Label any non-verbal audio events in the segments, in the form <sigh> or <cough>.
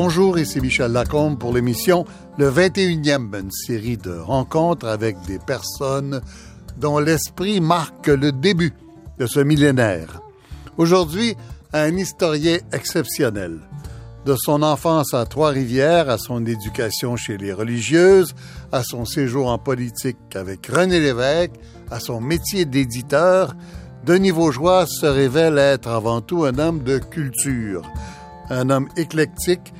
Bonjour, ici Michel Lacombe pour l'émission Le 21e, une série de rencontres avec des personnes dont l'esprit marque le début de ce millénaire. Aujourd'hui, un historien exceptionnel. De son enfance à Trois-Rivières, à son éducation chez les religieuses, à son séjour en politique avec René Lévesque, à son métier d'éditeur, Denis Vaugeois se révèle être avant tout un homme de culture, un homme éclectique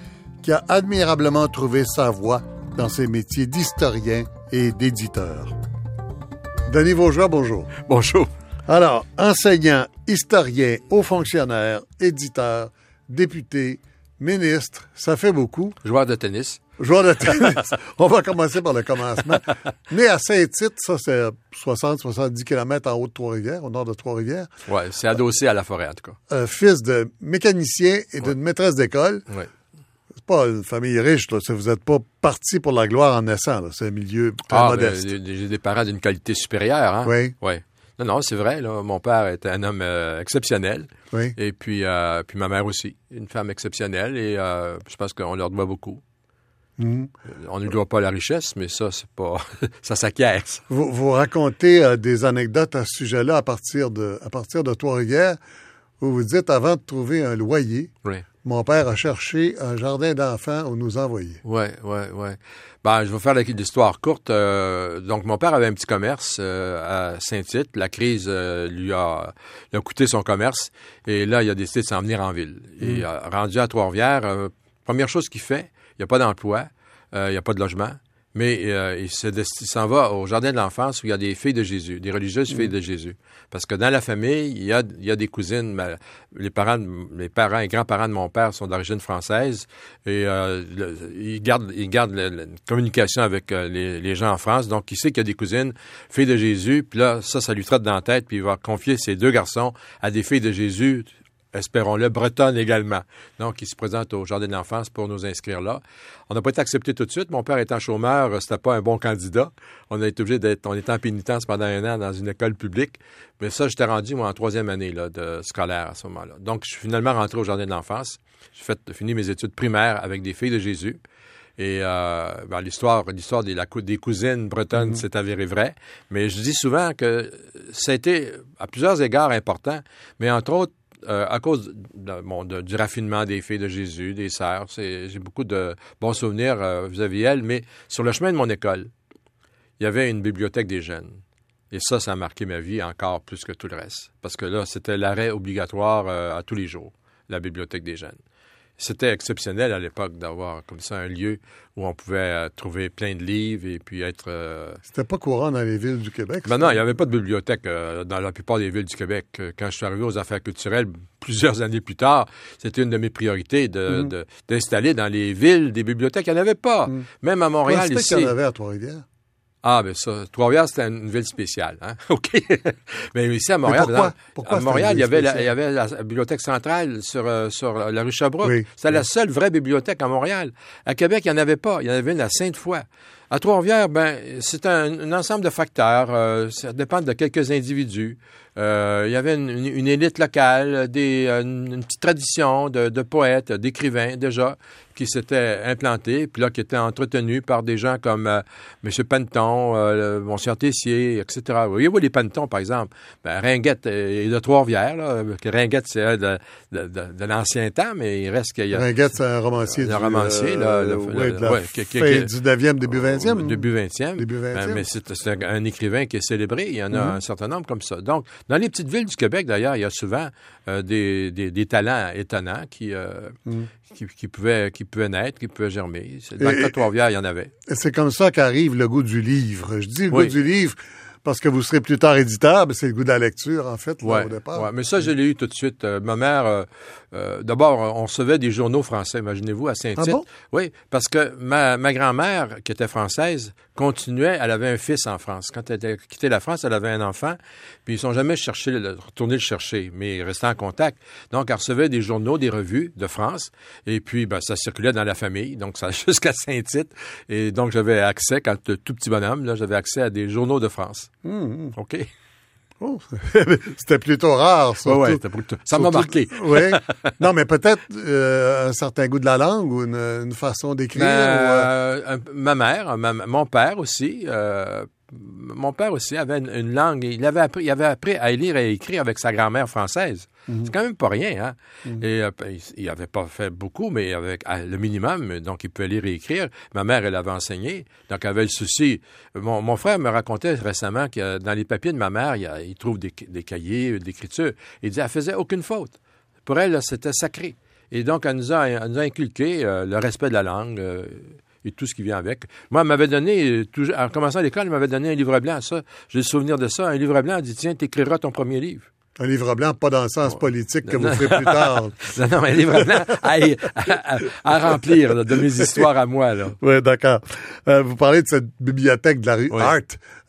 qui a admirablement trouvé sa voie dans ses métiers d'historien et d'éditeur. Denis Vaugeois, bonjour. Bonjour. Alors, enseignant, historien, haut fonctionnaire, éditeur, député, ministre, ça fait beaucoup. Joueur de tennis. Joueur de tennis. <laughs> On va commencer par le commencement. <laughs> Né à Saint-Tite, ça c'est 60-70 km en haut de Trois-Rivières, au nord de Trois-Rivières. Oui, c'est adossé à la forêt en tout cas. Euh, fils de mécanicien et d'une maîtresse d'école. Oui. Pas une famille riche, là. Vous n'êtes pas parti pour la gloire en naissant. C'est un milieu très ah, modeste. J'ai des parents d'une qualité supérieure. Hein? Oui. Oui. Non, non, c'est vrai. Là. Mon père était un homme euh, exceptionnel. Oui. Et puis, euh, puis ma mère aussi, une femme exceptionnelle. Et euh, je pense qu'on leur doit beaucoup. Mmh. On ne lui doit pas la richesse, mais ça, c'est pas. <laughs> ça s'acquiert. Vous, vous racontez euh, des anecdotes à ce sujet-là à partir de, à partir de Trois-Rivières, où vous dites avant de trouver un loyer, Oui. Mon père a cherché un jardin d'enfants où nous envoyer. Oui, oui, oui. Ben, je vais faire l'histoire courte. Euh, donc, mon père avait un petit commerce euh, à Saint-Tite. La crise euh, lui, a, lui a coûté son commerce. Et là, il a décidé de s'en venir en ville. Et euh, rendu à Trois-Rivières, première chose qu'il fait, il n'y a pas d'emploi, il n'y a pas de logement. Mais euh, il s'en va au jardin de l'enfance où il y a des filles de Jésus, des religieuses filles de Jésus. Parce que dans la famille, il y a, il y a des cousines. ma- les parents, les parents et grands-parents de mon père sont d'origine française. Et euh, le- il garde, il garde le- le- une communication avec euh, les, les gens en France. Donc, il sait qu'il y a des cousines, filles de Jésus. Puis là, ça, ça lui trotte dans la tête. Puis il va confier ses deux garçons à des filles de Jésus espérons-le, bretonne également. Donc, il se présente au Jardin de l'enfance pour nous inscrire là. On n'a pas été accepté tout de suite. Mon père étant chômeur, euh, c'était pas un bon candidat. On a été obligé d'être, on était en pénitence pendant un an dans une école publique. Mais ça, j'étais rendu, moi, en troisième année, là, de scolaire à ce moment-là. Donc, je suis finalement rentré au Jardin de l'enfance. J'ai fait, fini mes études primaires avec des filles de Jésus. Et euh, ben, l'histoire, l'histoire des, la cou- des cousines bretonnes s'est avérée vraie. Mais je dis souvent que ça a été à plusieurs égards important, mais entre autres, euh, à cause du raffinement des filles de Jésus, des sœurs, j'ai beaucoup de bons souvenirs euh, vis-à-vis elles, mais sur le chemin de mon école, il y avait une bibliothèque des jeunes. Et ça, ça a marqué ma vie encore plus que tout le reste. Parce que là, c'était l'arrêt obligatoire euh, à tous les jours, la bibliothèque des jeunes. C'était exceptionnel à l'époque d'avoir comme ça un lieu où on pouvait euh, trouver plein de livres et puis être... euh, C'était pas courant dans les villes du Québec. ben non, il n'y avait pas de bibliothèque euh, dans la plupart des villes du Québec. Quand je suis arrivé aux affaires culturelles, <laughs> plusieurs années plus tard, c'était une de mes priorités de- Mhm. de- d'installer dans les villes des bibliothèques. Il n'y en avait pas. Mhm. Même à Montréal, ici. qu'il y en avait à Trois-Rivières? Ah, ben ça, Trois-Rivières, c'était une ville spéciale. Hein? <laughs> OK. Mais ici, à Montréal, pourquoi? dans- Pourquoi à Montréal, il y, avait la, spéciale? il y avait la bibliothèque centrale sur, euh, sur la rue Sherbrooke. Oui. C'était la seule vraie bibliothèque à Montréal. À Québec, il n'y en avait pas. Il y en avait une à Sainte-Foy. À Trois-Rivières, ben, c'est un, un ensemble de facteurs. euh, ça dépend de quelques individus. Euh, il y avait une, une- une élite locale, des, euh, une, une petite tradition de, de poètes, d'écrivains déjà, qui s'étaient implantés, puis là, qui étaient entretenus par des gens comme euh, M. Panton, euh, Monsieur Tessier, etc. Vous voyez, vous, les Pantons, par exemple, ben, Ringuette est de Trois-Rivières. Ringuette, c'est euh, de, de, de- de l'ancien temps, mais il reste qu'il y a... Ringuette, c'est un romancier, Un romancier, là, le- ouais, le- de la ouais, qui- qui- fin qui- du 9e, début 20e. Début 20e. Début 20e. Ben, mais c'est un, un écrivain qui est célébré. Il y en a Mhm. un certain nombre comme ça. Donc, dans les petites villes du Québec, d'ailleurs, il y a souvent euh, des, des, des talents étonnants qui, euh, qui, qui pouvaient, qui pouvaient naître, qui pouvaient germer. C'est- Dans le Trois-Rivières, il y en avait. C'est comme ça qu'arrive le goût du livre. Je dis le Oui. goût du livre parce que vous serez plus tard mais c'est le goût de la lecture, en fait, là, Ouais, au départ. ouais. Mais ça, je l'ai eu tout de suite. Euh, ma mère, euh, euh, d'abord, on recevait des journaux français, imaginez-vous, à Saint-Tite. Ah bon? Oui, parce que ma, ma grand-mère, qui était française, continuait, elle avait un fils en France. Quand elle a quitté la France, elle avait un enfant, puis ils sont jamais cherché, retournés le chercher, mais ils restaient en contact. Donc, elle recevait des journaux, des revues de France, et puis ben, ça circulait dans la famille, donc ça <laughs> jusqu'à Saint-Tite. Et donc, j'avais accès, quand tout petit bonhomme, là, j'avais accès à des journaux de France. Hum. OK? Oh, <laughs> c'était plutôt rare, ça. Ouais, plutôt... ça m'a marqué. oui. <laughs> Non, mais peut-être euh, un certain goût de la langue ou une, une façon d'écrire. Ben, euh... ma mère, ma, mon père aussi. Euh, mon père aussi avait une, une, langue. Il avait appris, il avait appris à lire et à écrire avec sa grand-mère française. Mhm. C'est quand même pas rien, hein? Mhm. Et euh, il n'avait pas fait beaucoup, mais avec le minimum, donc il pouvait lire et écrire. Ma mère, elle avait enseigné, donc elle avait le souci. Mon, mon frère me racontait récemment que dans les papiers de ma mère, il, il trouve des, des cahiers d'écriture. Il disait, elle faisait aucune faute. Pour elle, c'était sacré. Et donc, elle nous a, elle nous a inculqué euh, le respect de la langue. Euh, et tout ce qui vient avec. Moi, elle m'avait donné, en commençant l'école, elle m'avait donné un livre blanc, ça. J'ai le souvenir de ça. Un livre blanc, elle dit, tiens, t'écriras ton premier livre. Un livre blanc, pas dans le sens politique que vous ferez plus tard. <laughs> non, non, un livre blanc à, remplir de mes <laughs> histoires à moi. Là. Oui, d'accord. Euh, vous parlez de cette bibliothèque de la rue Art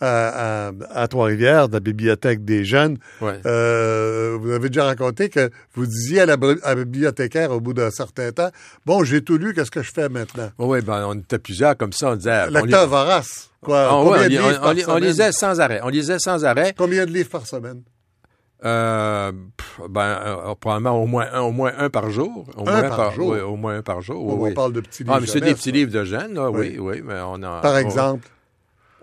euh, à, Trois-Rivières, de la bibliothèque des jeunes. Euh, vous avez déjà raconté que vous disiez à la, bibliothécaire au bout d'un certain temps, bon, j'ai tout lu, qu'est-ce que je fais maintenant? Oui, ben, on était plusieurs comme ça, on disait... Vorace. Quoi, on, on, lisait sans arrêt. On lisait sans arrêt. Combien de livres par semaine? Euh, ben, euh, probablement au moins un, au moins un par jour. Au un moins par, jour. Oui, au moins un par jour. On parle de petits livres. Ah, mais c'est des petits livres de jeunes, là, oui. oui, mais on a. Par exemple?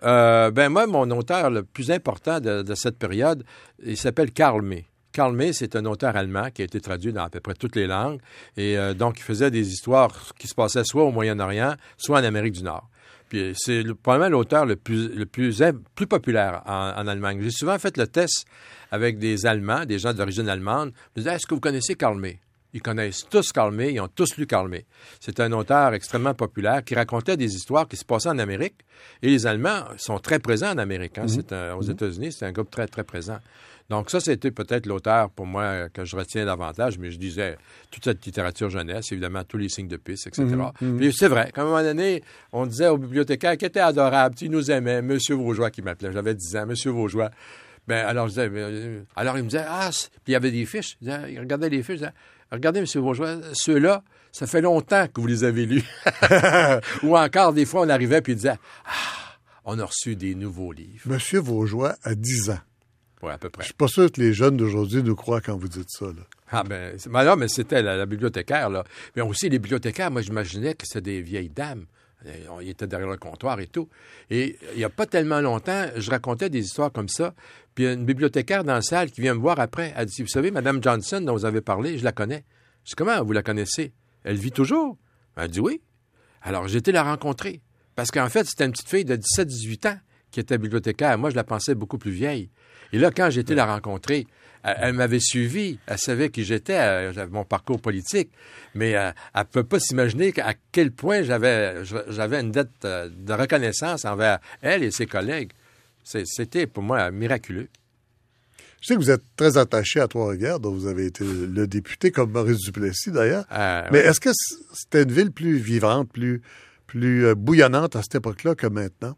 Euh, ben moi, mon auteur le plus important de, de cette période, il s'appelle Karl May. Karl May, c'est un auteur allemand qui a été traduit dans à peu près toutes les langues. Et euh, donc, il faisait des histoires qui se passaient soit au Moyen-Orient, soit en Amérique du Nord. Puis c'est probablement l'auteur le plus, le plus, plus populaire en, en Allemagne. J'ai souvent fait le test avec des Allemands, des gens d'origine allemande. Je disais, est-ce que vous connaissez Karl May? Ils connaissent tous Karl May, ils ont tous lu Karl May. C'est un auteur extrêmement populaire qui racontait des histoires qui se passaient en Amérique. Et les Allemands sont très présents en Amérique. Hein. Mhm. c'est aux mhm. États-Unis, c'est un groupe très, très présent. Donc ça, c'était peut-être l'auteur pour moi que je retiens davantage, mais je disais toute cette littérature jeunesse, évidemment, tous les signes de piste, etc. Mhm, Puis c'est vrai, qu'à un moment donné, on disait au bibliothécaire qui était adorable, il nous aimait, Monsieur Vaugeois qui m'appelait, j'avais 10 ans, Monsieur Vaugeois, ben, alors, je disais, euh, alors, il me disait, ah, puis il y avait des fiches. Il, regardait les fiches. Il disait, regardez, M. Bourgeois, ceux-là, ça fait longtemps que vous les avez lus. <laughs> Ou encore, des fois, on arrivait puis il disait, ah, on a reçu des nouveaux livres. Monsieur Vaugeois a 10 ans. Oui, à peu près. Je suis pas sûr que les jeunes d'aujourd'hui nous croient quand vous dites ça. Là. Ah ben, ben mais c'était la, bibliothécaire, là. Mais aussi, les bibliothécaires, moi, j'imaginais que c'était des vieilles dames. Euh, il était derrière le comptoir et tout. Et il n'y a pas tellement longtemps, je racontais des histoires comme ça. Puis il y a une bibliothécaire dans la salle qui vient me voir après. Elle dit Vous savez, Mme Johnson, dont vous avez parlé, je la connais. Je dis Comment vous la connaissez? Elle vit toujours Elle dit Oui. Alors j'ai été la rencontrer. Parce qu'en fait, c'était une petite fille de 17-18 ans qui était bibliothécaire. Moi, je la pensais beaucoup plus vieille. Et là, quand j'ai été la rencontrer, elle, m'avait suivi, elle savait qui j'étais, j'avais mon parcours politique, mais elle ne peut pas s'imaginer à quel point j'avais, j'avais une dette euh, de reconnaissance envers elle et ses collègues. C'était pour moi miraculeux. Je sais que vous êtes très attaché à Trois-Rivières, dont vous avez été le député, comme Maurice Duplessis d'ailleurs. Euh, mais est-ce que c'était une ville plus vivante, plus, plus euh, bouillonnante à cette époque-là que maintenant?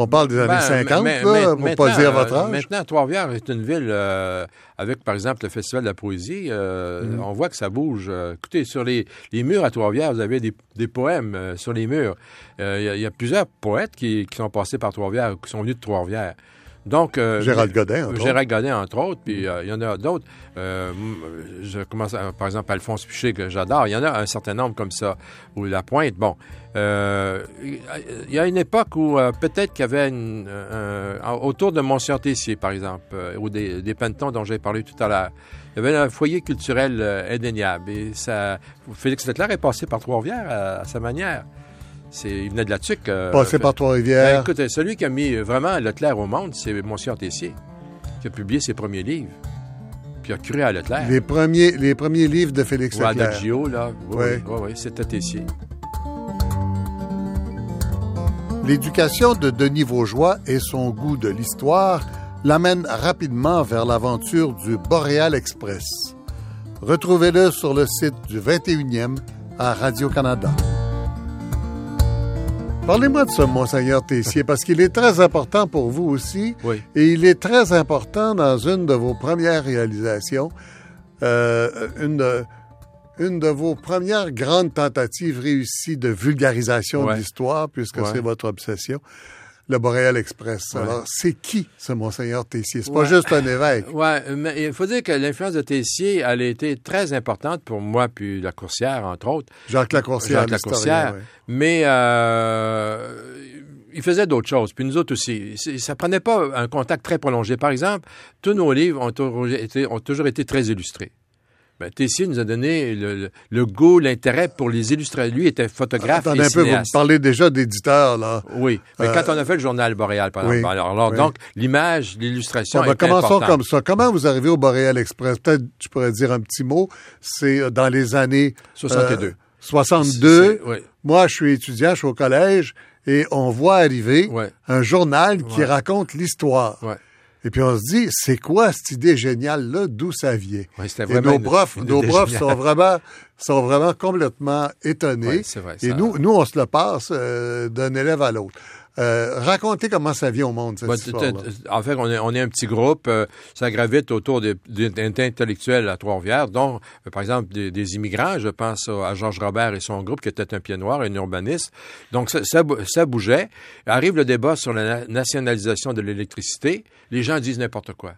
On parle des années 50, ben, là, pour pas dire votre âge. Maintenant, Trois-Rivières est une ville euh, avec, par exemple, le Festival de la poésie. Euh, mm. On voit que ça bouge. Euh, écoutez, sur les, les murs à Trois-Rivières, vous avez des, des poèmes sur les murs. Il y, a plusieurs poètes qui, qui sont passés par Trois-Rivières, qui sont venus de Trois-Rivières. Donc, euh, Gérald Godin, entre Gérald autres. Godin, entre autres, puis euh, il y en a d'autres. Euh, je commence, par exemple, Alphonse Piché, que j'adore. Il y en a un certain nombre comme ça. Ou La Pointe, bon. il y a une époque où peut-être qu'il y avait une, autour de Monsieur Tessier, par exemple, ou des, des Pentons dont j'ai parlé tout à l'heure. Il y avait un foyer culturel indéniable. Et ça, Félix Leclerc est passé par Trois-Rivières à sa manière. Il venait de la TUC. Euh, Passé par Trois-Rivières. Ben, écoute, celui qui a mis vraiment Leclerc au monde, c'est Monsieur Tessier, qui a publié ses premiers livres. Puis a cru à Leclerc. Les premiers, les premiers livres de Félix Leclerc. Ou Adagio, là. Oui, oui, oui, c'était Tessier. L'éducation de Denis Vaugeois et son goût de l'histoire l'amènent rapidement vers l'aventure du Boréal Express. Retrouvez-le sur le site du 21e à Radio-Canada. Parlez-moi de ce Monseigneur Tessier, parce qu'il est très important pour vous aussi. Oui. Et il est très important dans une de vos premières réalisations, euh, une, de, une de vos premières grandes tentatives réussies de vulgarisation de l'histoire, puisque c'est votre obsession. Le Boréal Express. Alors, c'est qui ce Monseigneur Tessier? C'est pas juste un évêque. <laughs> Oui, mais il faut dire que l'influence de Tessier, elle a été très importante pour moi, puis la coursière, entre autres. Jacques Lacourcière, Jacques Lacourcière. oui. Mais euh, il faisait d'autres choses, puis nous autres aussi. Ça prenait pas un contact très prolongé. Par exemple, tous nos livres ont toujours été, ont toujours été très illustrés. Ben, Tessier nous a donné le, le, le goût, l'intérêt pour les illustrer. Lui était photographe Attendez et un peu, vous me parlez déjà d'éditeur, là. Oui, mais Euh, quand on a fait le journal Boréal, par oui, exemple, alors, alors, oui. donc l'image, l'illustration Bon, ben, commençons importante. comme ça. Comment vous arrivez au Boréal Express? Peut-être je pourrais dire un petit mot. C'est euh, dans les années 62. euh, 62. C'est- oui. Moi, je suis étudiant, je suis au collège, et on voit arriver Ouais. un journal qui Ouais. raconte l'histoire. Ouais. Et puis on se dit, c'est quoi cette idée géniale-là, d'où ça vient? Et nos profs, une nos profs géniale. sont vraiment, sont vraiment complètement étonnés. Ouais, c'est vrai, Et nous, nous, on se le passe euh, d'un élève à l'autre. Euh, racontez comment ça vient au monde, cette Bah, t- en fait, on est, on est un petit groupe. euh, ça gravite autour d'intellectuels à Trois-Rivières, dont, euh, par exemple, des, des immigrants. Je pense à Georges Robert et son groupe, qui était un pied noir, un urbaniste. Donc, ça, ça, bou- ça bougeait. Arrive le débat sur la na- nationalisation de l'électricité. Les gens disent n'importe quoi.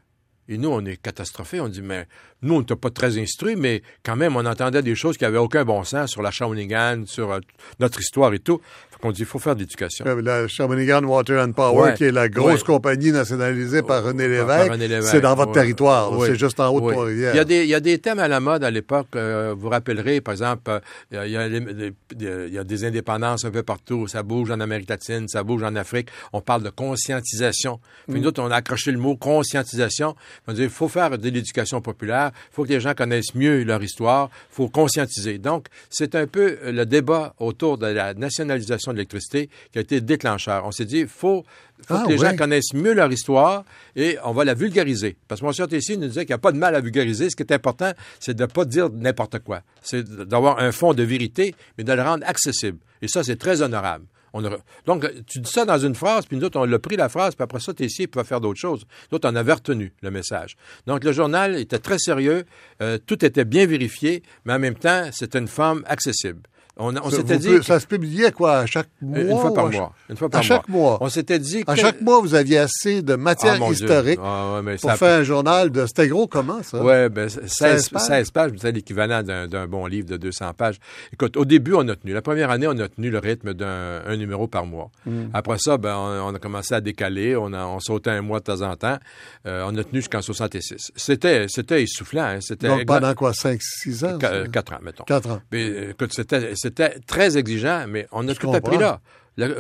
Et nous, on est catastrophés. On dit, mais nous, on n'était pas très instruits, mais quand même, on entendait des choses qui n'avaient aucun bon sens sur la Shawinigan, sur euh, notre histoire et tout. Qu'on dit, il faut faire de l'éducation. Euh, La Shawinigan Water and Power, Ouais. qui est la grosse Ouais. compagnie nationalisée par René Lévesque, par René Lévesque, c'est dans votre ouais. territoire. C'est juste en haut de. Trois-Rivières. Il y, a des, il y a des thèmes à la mode à l'époque. euh, vous rappellerez, par exemple, euh, il, y a, il y a les- des- des- il y a des indépendances un peu partout. Ça bouge en Amérique latine, ça bouge en Afrique. On parle de conscientisation. Puis Mm. nous autres, on a accroché le mot conscientisation. On dit, il faut faire de l'éducation populaire. Il faut que les gens connaissent mieux leur histoire. Il faut conscientiser. Donc, c'est un peu euh, le débat autour de la nationalisation de l'électricité qui a été déclencheur. On s'est dit, il faut, faut Ah, que les gens connaissent mieux leur histoire et on va la vulgariser. Parce que cher Tessier nous disait qu'il n'y a pas de mal à vulgariser. Ce qui est important, c'est de ne pas dire n'importe quoi. C'est d'avoir un fond de vérité, mais de le rendre accessible. Et ça, c'est très honorable. On a- Donc, tu dis ça dans une phrase, puis nous autres, on l'a pris la phrase, puis après ça, Tessier pouvait faire d'autres choses. Nous autres, on avait retenu le message. Donc, le journal était très sérieux, euh, tout était bien vérifié, mais en même temps, c'était une forme accessible. On, s'était dit... ça se publiait quoi, à chaque mois? Une fois par à mois. Une fois à par chaque mois. On s'était dit... À que- chaque mois, vous aviez assez de matière Ah, historique Ah, ouais, mais pour ça- faire un journal de... C'était gros comment, ça? Oui, ben, 16, 16 pages? 16 pages, c'est l'équivalent d'un bon livre de 200 pages. Écoute, au début, on a tenu. La première année, on a tenu le rythme d'un un numéro par mois. Mm. Après ça, ben, on, on a commencé à décaler. On, a, on sautait un mois de temps en temps. Euh, on a tenu jusqu'en 66. C'était c'était essoufflant. Hein. C'était Donc, pendant quoi, 5-6 ans? qu- ça? euh, quatre ans, mettons. 4 ans. Mais, écoute, c'était, c'était très exigeant, mais on a Je tout appris là.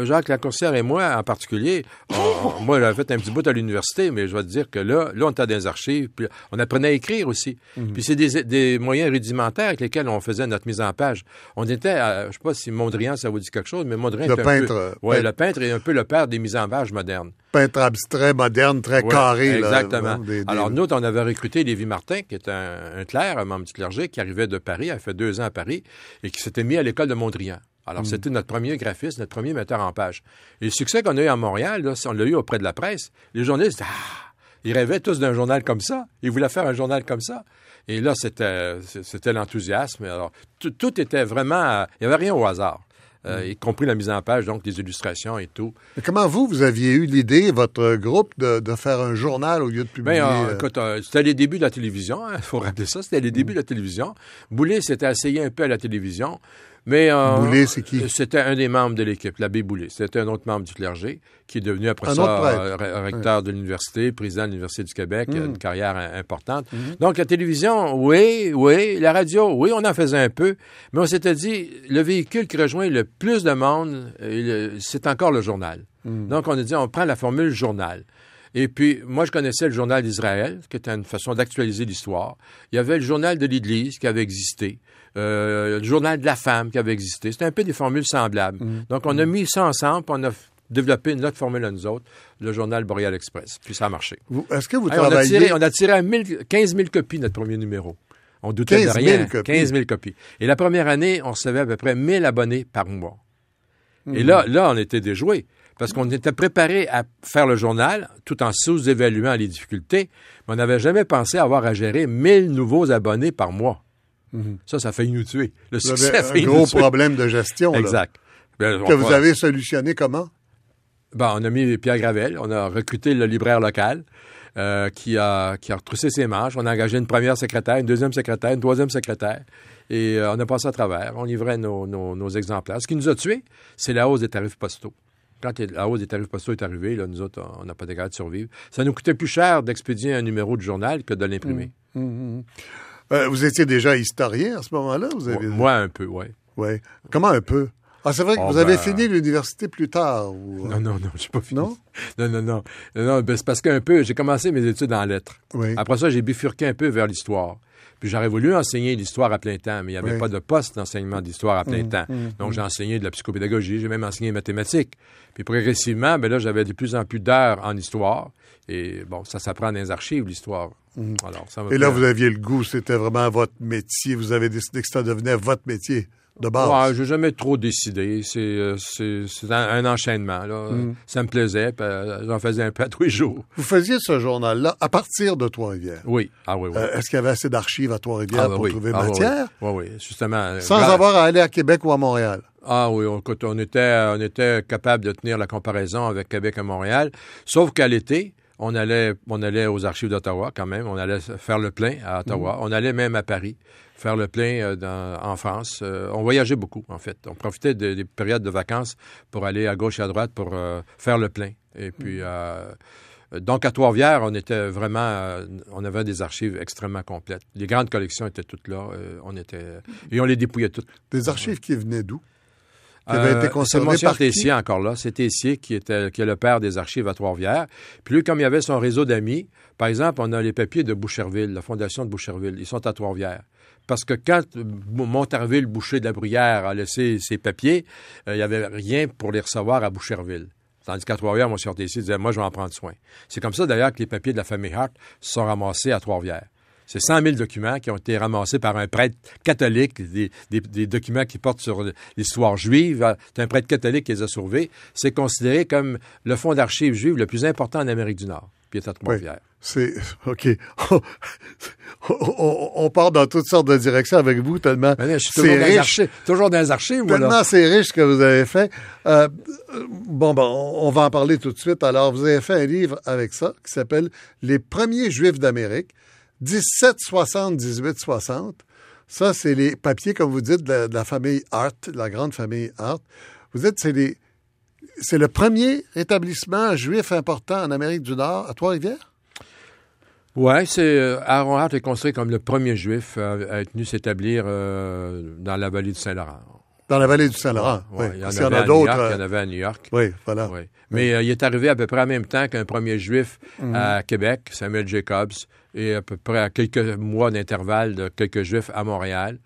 Jacques Lacourcière et moi, en particulier, on- <laughs> moi, j'avais fait un petit bout à l'université, mais je vais te dire que là, là, on était dans les archives, puis on apprenait à écrire aussi. Mhm. Puis c'est des, des moyens rudimentaires avec lesquels on faisait notre mise en page. On était, à- je sais pas si Mondrian, ça vous dit quelque chose, mais Mondrian Le peintre, peu... euh, ouais, peintre. le peintre est un peu le père des mises en page modernes. Peintre abstrait, moderne, très Ouais, carré. là, Exactement. des- des- Alors, nous, on avait recruté Lévi Martin, qui est un, un clerc, un membre du clergé, qui arrivait de Paris, a fait deux ans à Paris, et qui s'était mis à l'école de Mondrian. Hmm. Alors, c'était notre premier graphiste, notre premier metteur en page. Et le succès qu'on a eu à Montréal, là, on l'a eu auprès de la presse. Les journalistes, ah, ils rêvaient tous d'un journal comme ça. Ils voulaient faire un journal comme ça. Et là, c'était, c'était l'enthousiasme. Alors, tout, était vraiment, euh, il n'y avait rien au hasard. Euh, Hmm. y compris la mise en page, donc des illustrations et tout. Mais comment vous, vous aviez eu l'idée, votre groupe, de, de faire un journal au lieu de publier? Ben, euh, euh, écoute, euh, c'était les débuts de la télévision, il <laughs> faut rappeler ça, c'était les débuts de la télévision. Boulet s'était essayé un peu à la télévision, mais... euh, Boulet, c'est qui? C'était un des membres de l'équipe, l'abbé Boulet. C'était un autre membre du clergé qui est devenu après Un ça euh, re- recteur de l'université, président de l'Université du Québec, Mm. une carrière importante. Donc la télévision, oui, oui, la radio, oui, on en faisait un peu, mais on s'était dit, le véhicule qui rejoint le plus de monde, euh, c'est encore le journal. Mm. Donc on a dit, on prend la formule journal. Et puis, moi, je connaissais le journal d'Israël, qui était une façon d'actualiser l'histoire. Il y avait le journal de l'Église qui avait existé, euh, le journal de la femme qui avait existé. C'était un peu des formules semblables. Donc, on a mis ça ensemble, on a développé notre formule à nous autres, le journal Boreal Express. Puis ça a marché. Est-ce que vous Hey, on, a travaillez... tiré, on a tiré à 1000 15 000 copies notre premier numéro. On doutait 15 de 000 rien. copies. 15 000 copies. Et la première année, on recevait à peu près 1000 abonnés par mois. Et là, là, on était déjoués. Parce qu'on était préparé à faire le journal tout en sous-évaluant les difficultés, mais on n'avait jamais pensé avoir à gérer 1000 nouveaux abonnés par mois. Ça, ça a failli nous tuer. Le Vous succès avez a un failli gros nous tuer. problème de gestion, Exact. Ben, que vous avez solutionné comment? Ben, on a mis Pierre Gravel, on a recruté le libraire local. Euh, qui, a, qui a retroussé ses manches. On a engagé une première secrétaire, une deuxième secrétaire, une troisième secrétaire. Et euh, on a passé à travers. On livrait nos, nos, nos exemplaires. Ce qui nous a tués, c'est la hausse des tarifs postaux. Quand la hausse des tarifs postaux est arrivée, là, nous autres, on n'a pas de de survivre. Ça nous coûtait plus cher d'expédier un numéro de journal que de l'imprimer. Mmh, mmh, mmh. Euh, vous étiez déjà historien à ce moment-là? Vous avez... Moi, un peu, oui. Ouais. Comment un peu? Ah, c'est vrai que Oh, vous avez ben- fini l'université plus tard. Ou... Non, non, non, j'ai pas fini. Non? Non, non, non. Non, non, ben, c'est parce qu'un peu, j'ai commencé mes études en lettres. Oui. Après ça, j'ai bifurqué un peu vers l'histoire. Puis j'aurais voulu enseigner l'histoire à plein temps, mais il n'y avait Oui. pas de poste d'enseignement d'histoire à plein Mmh, temps. mmh, Donc j'ai enseigné de la psychopédagogie, j'ai même enseigné les mathématiques. Puis progressivement, ben là, j'avais de plus en plus d'heures en histoire. Et bon, ça s'apprend dans les archives, l'histoire. Alors, ça m'a Mmh. Et là, vous aviez le goût, c'était vraiment votre métier. Vous avez décidé que ça devenait votre métier de base. Ouais, j'ai jamais trop décidé. C'est euh, c'est- c'est un, un enchaînement. Là. Mmh. Ça me plaisait. euh, J'en faisais un peu à tous les jours. Vous faisiez ce journal-là à partir de Trois-Rivières. Oui. Ah oui, oui. Euh, Est-ce qu'il y avait assez d'archives à Trois-Rivières Ah, pour oui. trouver Ah, oui, matière? Oui, oui, justement. euh, Sans avoir à aller à Québec ou à Montréal. Ah oui, on, on était, on était capable de tenir la comparaison avec Québec et Montréal, sauf qu'à l'été, on allait, on allait aux archives d'Ottawa quand même, on allait faire le plein à Ottawa, Mm. on allait même à Paris faire le plein euh, dans- en France. Euh, on voyageait beaucoup, en fait. On profitait de- des périodes de vacances pour aller à gauche et à droite pour euh, faire le plein. Et puis, Mm. euh, donc à Trois-Rivières, on était vraiment, on avait des archives extrêmement complètes. Les grandes collections étaient toutes là. on était, et on les dépouillait toutes. Des archives qui venaient d'où? Qui avaient été Euh, par? Tessier encore là. C'est Tessier qui, était, qui est le père des archives à Trois-Rivières. Puis lui, comme il avait son réseau d'amis, par exemple, on a les papiers de Boucherville, la fondation de Boucherville. Ils sont à Trois-Rivières. Parce que quand euh, Montarville, Boucher de la Bruyère, a laissé ses papiers, euh, il n'y avait rien pour les recevoir à Boucherville. Tandis qu'à Trois-Rivières, M. Tessier disait, moi, je vais en prendre soin. C'est comme ça, d'ailleurs, que les papiers de la famille Hart sont ramassés à Trois-Rivières. C'est 100 000 documents qui ont été ramassés par un prêtre catholique, des, des- des documents qui portent sur l'histoire juive. C'est un prêtre catholique qui les a sauvés. C'est considéré comme le fonds d'archives juives le plus important en Amérique du Nord. Puis à Trois-Rivières. C'est OK. <laughs> on, part dans toutes sortes de directions avec vous tellement Mais là, je suis c'est toujours dans, les riche. archives, toujours dans les archives. Tellement c'est riche ce que vous avez fait. Euh, bon, bon, on va en parler tout de suite. Alors, vous avez fait un livre avec ça qui s'appelle Les premiers Juifs d'Amérique, 1760-1860. Ça, c'est les papiers, comme vous dites, de la, de la famille Hart, de la grande famille Hart. Vous dites, c'est les, c'est le premier établissement juif important en Amérique du Nord à Trois-Rivières? Oui, c'est euh, Aaron Hart est considéré comme le premier juif à, à être venu s'établir euh, dans la vallée du Saint-Laurent. Dans la vallée du Saint-Laurent. Ouais, oui. il y en avait a à New d'autres. York, il y en euh, avait à New York. Oui, voilà. Mais euh, il est arrivé à peu près en même temps qu'un premier juif Mhm. à Québec, Samuel Jacobs, et à peu près à quelques mois d'intervalle de quelques juifs à Montréal.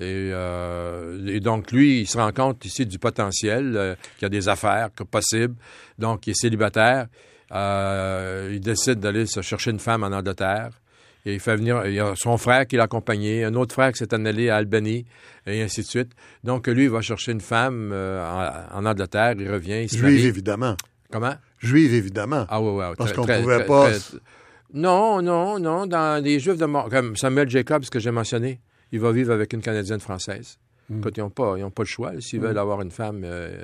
Et, euh, et donc, lui, il se rend compte ici du potentiel, euh, qu'il y a des affaires que possibles. Donc, il est célibataire. Euh, il décide d'aller se chercher une femme en Angleterre. Et il fait venir, il y a son frère qui l'a accompagné, un autre frère qui s'est allé à Albany, et ainsi de suite. Donc, lui, il va chercher une femme en, en Angleterre, il revient, il se Juive, évidemment. Comment? Juive, évidemment. Ah oui, oui. Parce qu'on très- pouvait très- pas- très- Non, non, non. Dans les Juifs de Mont... comme Samuel Jacobs que j'ai mentionné, il va vivre avec une Canadienne française. Hmm. Écoute, ils n'ont pas, ils ont pas le choix s'ils veulent avoir une femme. euh,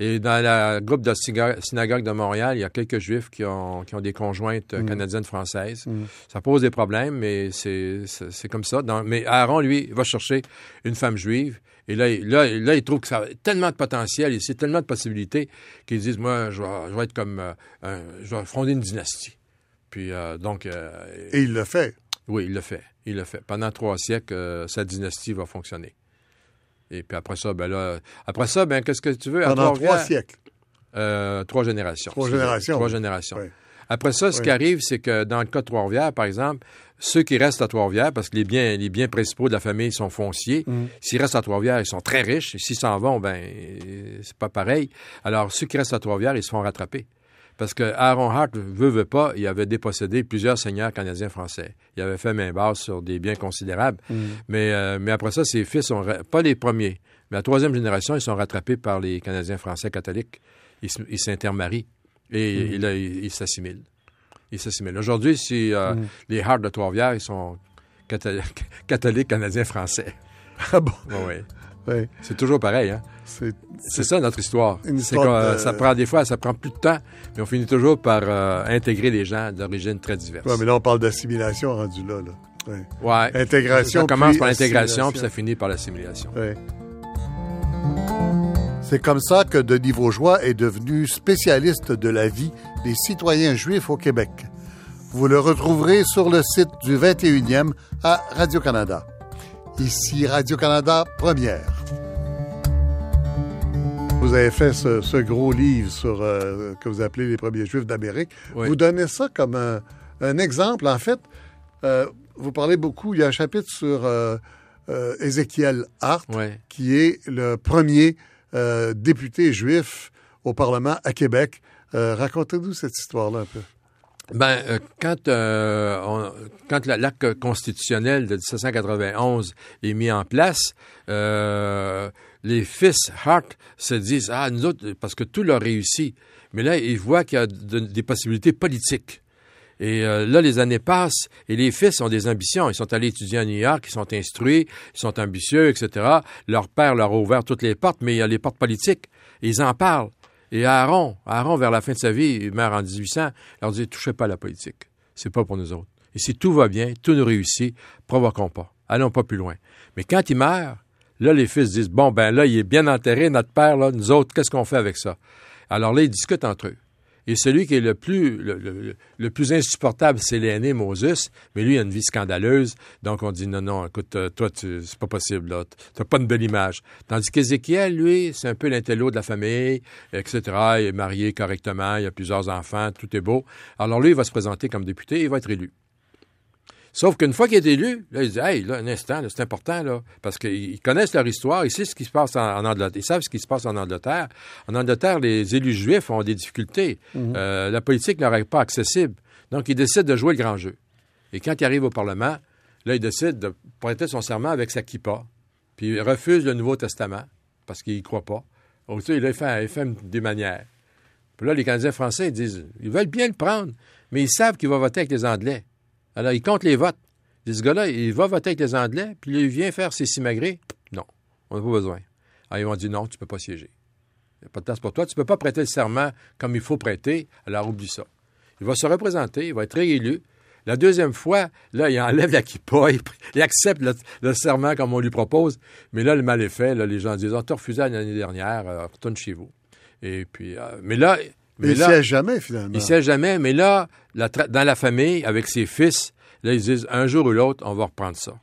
Et dans le groupe de synagogue de Montréal, il y a quelques Juifs qui ont, qui ont des conjointes euh, canadiennes françaises. Ça pose des problèmes, mais c'est c'est- c'est comme ça. Dans- mais Aaron, lui, va chercher une femme juive. Et là, il- là, là, il trouve que ça a tellement de potentiel, il sait tellement de possibilités qu'il dit Moi, je vais, je vais être comme. euh, un- je vais fonder une dynastie. Puis, euh, donc, euh, Et il le fait. oui, il le fait. Il le fait. Pendant trois siècles, euh, sa dynastie va fonctionner. Et puis après ça, ben là, après ça, ben qu'est-ce que tu veux? Pendant trois siècles. Euh, trois générations. Trois générations. Trois générations. Oui. Après ça, ce Oui. qui arrive, c'est que dans le cas de Trois-Rivières, par exemple, ceux qui restent à Trois-Rivières, parce que les biens, les biens principaux de la famille sont fonciers, Mm. s'ils restent à Trois-Rivières, ils sont très riches. S'ils s'en vont, ben, c'est pas pareil. Alors, ceux qui restent à Trois-Rivières, ils se font rattraper. Parce que Aaron Hart, veut, veut pas, il avait dépossédé plusieurs seigneurs canadiens français. Il avait fait main basse sur des biens considérables. Mais, euh, mais après ça, ses fils sont, ra- pas les premiers, mais la troisième génération, ils sont rattrapés par les Canadiens français catholiques. Ils s'intermarient et, là, ils s'assimilent. Ils s'assimilent. Aujourd'hui, si euh, les Hart de Trois-Rivières, ils sont catho- <laughs> catholiques canadiens français. Ah bon? Oui, oui. Oui. C'est toujours pareil, hein? C'est ça notre histoire. Histoire de- Ça prend des fois, ça prend plus de temps, mais on finit toujours par euh, intégrer des gens d'origine très diverses. ouais, mais là, on parle d'assimilation rendu là. là. Ouais. Ouais. Intégration. Ça commence par l'intégration, puis ça finit par l'assimilation. Ouais. C'est comme ça que Denis Vaugeois est devenu spécialiste de la vie des citoyens juifs au Québec. Vous le retrouverez sur le site du 21e à Radio-Canada. Ici Radio-Canada Première. Vous avez fait ce, ce gros livre sur euh, que vous appelez les premiers juifs d'Amérique. Oui. Vous donnez ça comme un, un exemple. En fait, euh, vous parlez beaucoup, il y a un chapitre sur euh, Ézéchiel Hart, qui est le premier député juif au Parlement à Québec. Racontez-nous cette histoire-là un peu. Ben, euh, quand, euh, on- quand la- l'acte constitutionnel de 1791 est mis en place, euh, les fils Hart se disent Ah, nous autres, parce que tout leur réussit. Mais là, ils voient qu'il y a de- des possibilités politiques. Et euh, là, les années passent et les fils ont des ambitions. Ils sont allés étudier à New York, ils sont instruits, ils sont ambitieux, etc. Leur père leur a ouvert toutes les portes, mais il y a les portes politiques. Et ils en parlent. Et Aaron, vers la fin de sa vie, il meurt en 1800, leur dit touchez pas à la politique. C'est pas pour nous autres. Et si tout va bien, tout nous réussit, provoquons pas. Allons pas plus loin. Mais quand il meurt, là, les fils disent bon, ben là, il est bien enterré, notre père, là, nous autres, qu'est-ce qu'on fait avec ça? Alors là, ils discutent entre eux. Et celui qui est le plus, le, plus insupportable, c'est l'aîné Moses, mais lui, il a une vie scandaleuse. Donc, on dit, non, non, écoute, euh, toi, c'est pas possible, là. T'as pas une belle image. Tandis qu'Ézéchiel, lui, c'est un peu l'intello de la famille, etc. Il est marié correctement, il a plusieurs enfants, tout est beau. Alors, lui, il va se présenter comme député et il va être élu. Sauf qu'une fois qu'il est élu, là, il dit Hey, là, un instant, c'est important, là, parce qu'ils ils connaissent leur histoire, ils savent ce qui se passe en, en Angleterre. Ils savent ce qui se passe en Angleterre. En Angleterre, les élus juifs ont des difficultés. Euh, la politique leur est pas accessible. Donc, ils décident de jouer le grand jeu. Et quand il arrive au Parlement, là, il décide de prêter son serment avec sa kippa, puis il refuse le Nouveau Testament, parce qu'il n'y croit pas. Tu sais, là, il fait, il fait des manières. Puis là, les Canadiens français, ils disent, ils veulent bien le prendre, mais ils savent qu'il va voter avec les Anglais. Alors, ils comptent les votes. Ce gars-là, il va voter avec les Anglais, puis il vient faire ses simagrées. Non, on n'a pas besoin. Alors, ils vont dire, non, tu ne peux pas siéger. Il n'y a pas de place pour toi. Tu ne peux pas prêter le serment comme il faut prêter. Alors, oublie ça. Il va se représenter, il va être réélu. La deuxième fois, là, il enlève la kippa, il, il accepte le, serment comme on lui propose. Mais là, le mal est fait. Là, les gens disent, on t'a refusé l'année dernière, euh, retourne chez vous. Et puis, euh, mais là, Mais il là, siège jamais, finalement. il sait jamais, mais là, la dans la famille, avec ses fils, là, ils disent un jour ou l'autre, on va reprendre ça.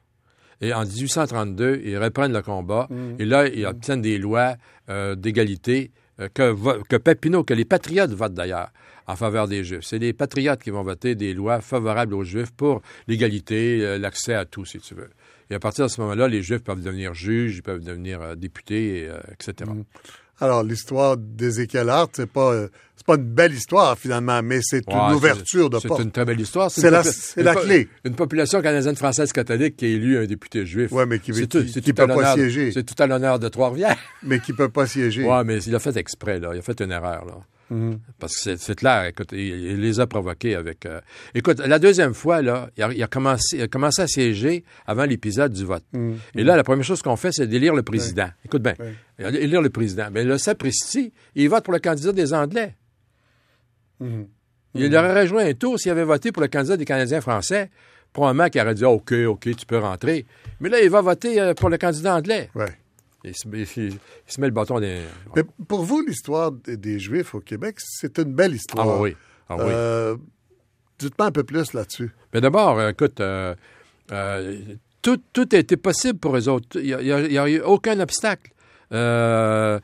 Et en 1832, ils reprennent le combat, et là, ils obtiennent des lois euh, d'égalité euh, que, que Papineau, que les patriotes votent d'ailleurs en faveur des Juifs. C'est les patriotes qui vont voter des lois favorables aux Juifs pour l'égalité, euh, l'accès à tout, si tu veux. Et à partir de ce moment-là, les Juifs peuvent devenir juges, ils peuvent devenir députés, et, etc. Alors, l'histoire d'Ézéchiel Hart, c'est pas, euh, c'est pas une belle histoire, finalement, mais c'est Ouais, une ouverture de C'est porte. une très belle histoire. C'est la- c'est la clé. Une population canadienne française catholique qui a élu un député juif. Ouais, mais qui C'est c'est à peut pas l'honneur- siéger. C'est tout à l'honneur de Trois-Rivières. Mais qui peut pas siéger. Ouais, mais il a fait exprès, là. Il a fait une erreur, là. Parce que c'est- c'est clair, écoute, il, il les a provoqués avec... euh, Écoute, la deuxième fois, là, il a, il a commencé, il a commencé à siéger avant l'épisode du vote. Et là, la première chose qu'on fait, c'est d'élire le président. Écoute bien, Ouais. élire le président. Mais le sapristi, il vote pour le candidat des Anglais. Il aurait rejoint un tour s'il avait voté pour le candidat des Canadiens français. Probablement qu'il aurait dit OK, OK, tu peux rentrer. Mais là, il va voter euh, pour le candidat anglais. Ouais. Il se, il- il se met le bâton des. Mais pour vous, l'histoire des, Juifs au Québec, c'est une belle Ah histoire. oui. Ah oui. Euh, Dites-moi un peu plus là-dessus. Mais d'abord, euh, écoute, euh, euh, tout, tout a été possible pour eux autres. Il n'y a, eu aucun obstacle. On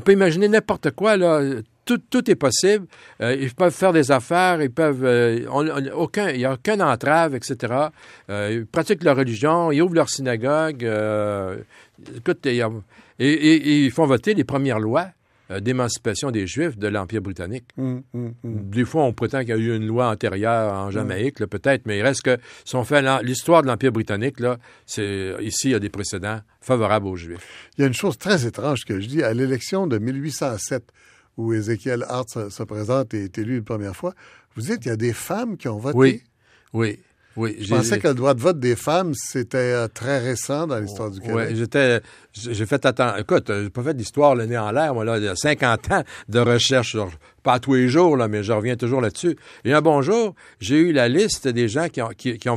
peut imaginer n'importe quoi, là. Tout, tout est possible. Ils peuvent faire des affaires, ils peuvent. on- on- aucun, il n'y a aucune entrave, etc. Ils pratiquent leur religion, ils ouvrent leur synagogue. Écoute, et, et- et ils font voter les premières lois euh, d'émancipation des Juifs de l'Empire britannique. Hum, hum, hum. Des fois, on prétend qu'il y a eu une loi antérieure en Jamaïque, peut-être, mais il reste que si on fait l'histoire de l'Empire britannique, là, c'est ici, il y a des précédents favorables aux Juifs. Il y a une chose très étrange que je dis. À l'élection de 1807, où Ézéchiel Hart se, se présente et est élu une première fois, vous dites qu'il y a des femmes qui ont voté? Oui, oui. Oui, Je pensais que le droit de vote des femmes, c'était euh, très récent dans l'histoire du Québec. Ouais, j'étais, j'ai fait attendre. Écoute, j'ai pas fait d'histoire le nez en l'air, moi, là, il y a 50 ans de recherche sur, pas tous les jours, là, mais je reviens toujours là-dessus. Et un bon jour, j'ai eu la liste des gens qui ont, qui, qui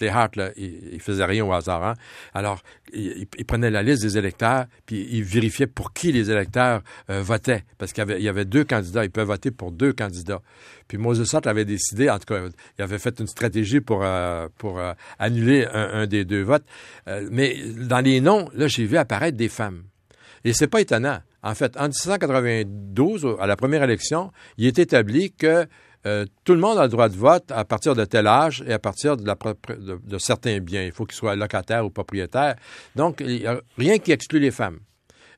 les Hart, ils, ils faisaient rien au hasard, hein. Alors, ils, prenaient la liste des électeurs, puis ils vérifiaient pour qui les électeurs euh, votaient. Parce qu'il y avait, deux candidats, ils peuvent voter pour deux candidats. Puis Moses Hart avait décidé, en tout cas, il avait fait une stratégie pour, euh, euh, annuler un, des deux votes. Mais dans les noms, là, j'ai vu apparaître des femmes. Et c'est pas étonnant. En fait, en 1792, au- à la première élection, il est établi que euh, tout le monde a le droit de vote à partir de tel âge et à partir de, certains biens. Il faut qu'ils soient locataires ou propriétaires. Donc, rien qui exclut les femmes.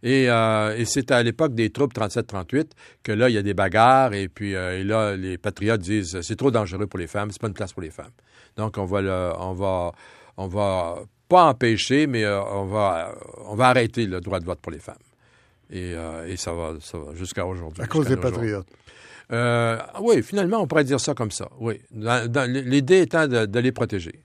Et, euh, c'est à l'époque des troupes 37-38 que là, il y a des bagarres et puis euh, là, les patriotes disent c'est trop dangereux pour les femmes, c'est pas une place pour les femmes. Donc, on va, va, pas empêcher, mais on va arrêter le droit de vote pour les femmes. Et, euh, et ça va, ça va jusqu'à aujourd'hui. À cause des patriotes. Euh, oui, finalement, on pourrait dire ça comme ça. Oui, l'idée étant de, de les protéger.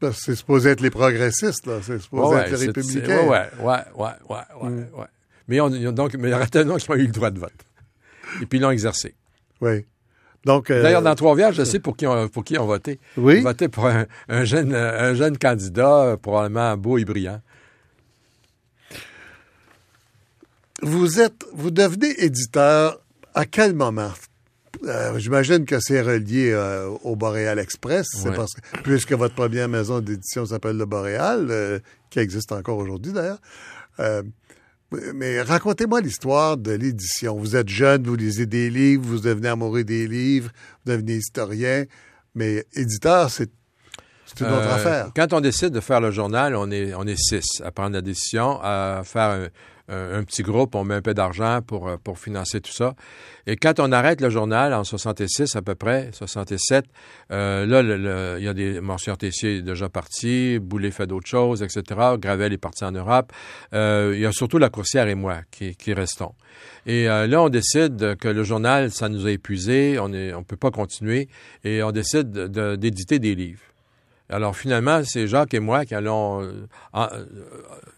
Parce que C'est supposé être les progressistes, là. C'est supposé Ouais, être les républicains. ouais, ouais, ouais, ouais, Mm. ouais. Mais on, donc, mais il y a certainement qui ont eu le droit de vote. Et puis ils l'ont exercé. Oui. Donc, euh, D'ailleurs, dans Trois-Rivières, je sais pour qui on, pour qui on voté. Oui? On pour un, un jeune, un jeune candidat, probablement beau et brillant. Vous êtes, vous devenez éditeur à quel moment? Euh, J'imagine que c'est relié euh, au Boréal Express, c'est Ouais. parce que, puisque votre première maison d'édition s'appelle le Boréal, euh, qui existe encore aujourd'hui d'ailleurs. Mais racontez-moi l'histoire de l'édition. Vous êtes jeune, vous lisez des livres, vous devenez amoureux des livres, vous devenez historien, mais éditeur, c'est c'est une autre Euh, affaire. Quand on décide de faire le journal, on est, on est six à prendre la décision, à faire un, un- petit groupe, on met un peu d'argent pour, euh, pour financer tout ça. Et quand on arrête le journal en 66 à peu près, 67, euh, là, le- le- il y a des Monsieur Tessier est déjà parti, Boulet fait d'autres choses, etc. Gravel est parti en Europe. Euh, il y a surtout la coursière et moi qui, restons. Et euh, là, on décide que le journal, ça nous a épuisé, on ne on peut pas continuer, et on décide de- d'éditer des livres. Alors finalement, c'est Jacques et moi qui allons euh, en- euh,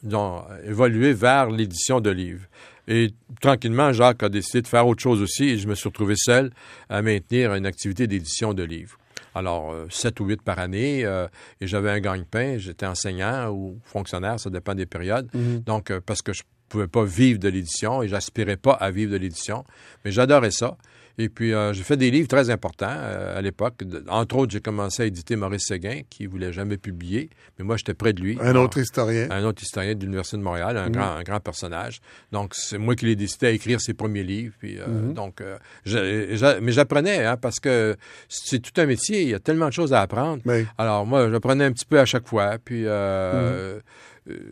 donc, évoluer vers l'édition de livres. Et tranquillement, Jacques a décidé de faire autre chose aussi et je me suis retrouvé seul à maintenir une activité d'édition de livres. Alors, euh, sept ou huit par année, euh, et j'avais un gagne-pain, j'étais enseignant ou fonctionnaire, ça dépend des périodes. Donc, euh, parce que je pouvais pas vivre de l'édition et j'aspirais pas à vivre de l'édition, mais j'adorais ça. Et puis, euh, j'ai fait des livres très importants euh, à l'époque. Entre autres, j'ai commencé à éditer Maurice Séguin, qui voulait jamais publier, mais moi, j'étais près de lui. Un Alors, autre historien. un autre historien de l'Université de Montréal, un, grand, un grand personnage. Donc, c'est moi qui l'ai décidé à écrire ses premiers livres. Puis, euh, donc, euh, je- je- mais j'apprenais, hein, parce que c'est tout un métier. Il y a tellement de choses à apprendre. Oui. Alors, moi, j'apprenais un petit peu à chaque fois. Puis, euh,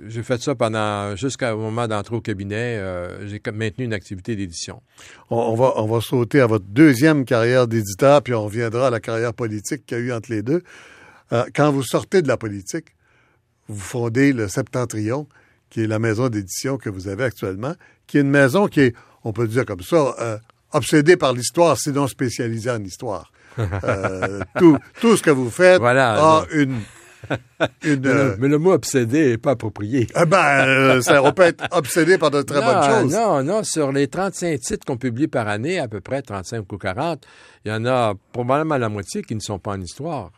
j'ai fait ça pendant, jusqu'au moment d'entrer au cabinet. euh, j'ai maintenu une activité d'édition. On, on va, on va sauter à votre deuxième carrière d'éditeur, puis on reviendra à la carrière politique qu'il y a eu entre les deux. Euh, quand vous sortez de la politique, vous fondez le Septentrion, qui est la maison d'édition que vous avez actuellement, qui est une maison qui est, on peut dire comme ça, euh, obsédée par l'histoire, sinon spécialisée en histoire. <laughs> Euh, tout, tout ce que vous faites Voilà. a une... <laughs> une Mais, euh, le, mais le mot obsédé n'est pas approprié. ah ben, euh, ça, on peut être obsédé par de très non, bonnes choses. Non, non, sur les 35 titres qu'on publie par année, à peu près 35 ou 40, il y en a probablement la moitié qui ne sont pas en histoire.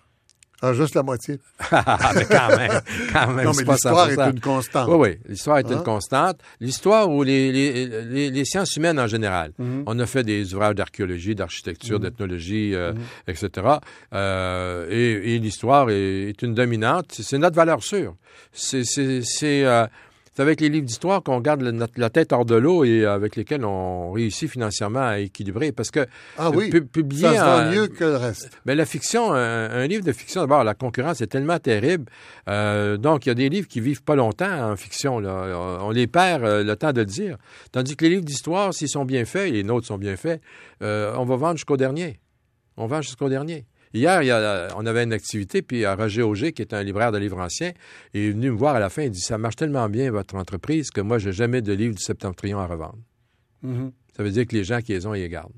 Ah, juste la moitié. <laughs> mais quand même, quand même, non, mais l'histoire est 100%. une constante. Oui, oui, l'histoire est Hein? une constante. L'histoire ou les, les, les, les sciences humaines en général. Mhm. On a fait des ouvrages d'archéologie, d'architecture, d'ethnologie, euh, Mhm. etc. Euh, et et l'histoire est, est une dominante. C'est- C'est notre valeur sûre. C'est c'est- euh, avec les livres d'histoire qu'on garde le- notre- la tête hors de l'eau et avec lesquels on réussit financièrement à équilibrer. Parce que Ah oui, pu- publier ça se mieux que le reste. mais la fiction, un, un livre de fiction, d'abord, la concurrence est tellement terrible. Euh, donc, il y a des livres qui vivent pas longtemps en fiction. Là. On les perd euh, le temps de le dire. Tandis que les livres d'histoire, s'ils sont bien faits, et les nôtres sont bien faits, euh, on va vendre jusqu'au dernier. On vend jusqu'au dernier. Hier, il y a- on avait une activité, puis Roger Auger, qui est un libraire de livres anciens, est venu me voir à la fin. Il dit Ça marche tellement bien, votre entreprise, que moi, j'ai jamais de livres du Septentrion à revendre. Mhm. Ça veut dire que les gens qui les ont, ils les gardent.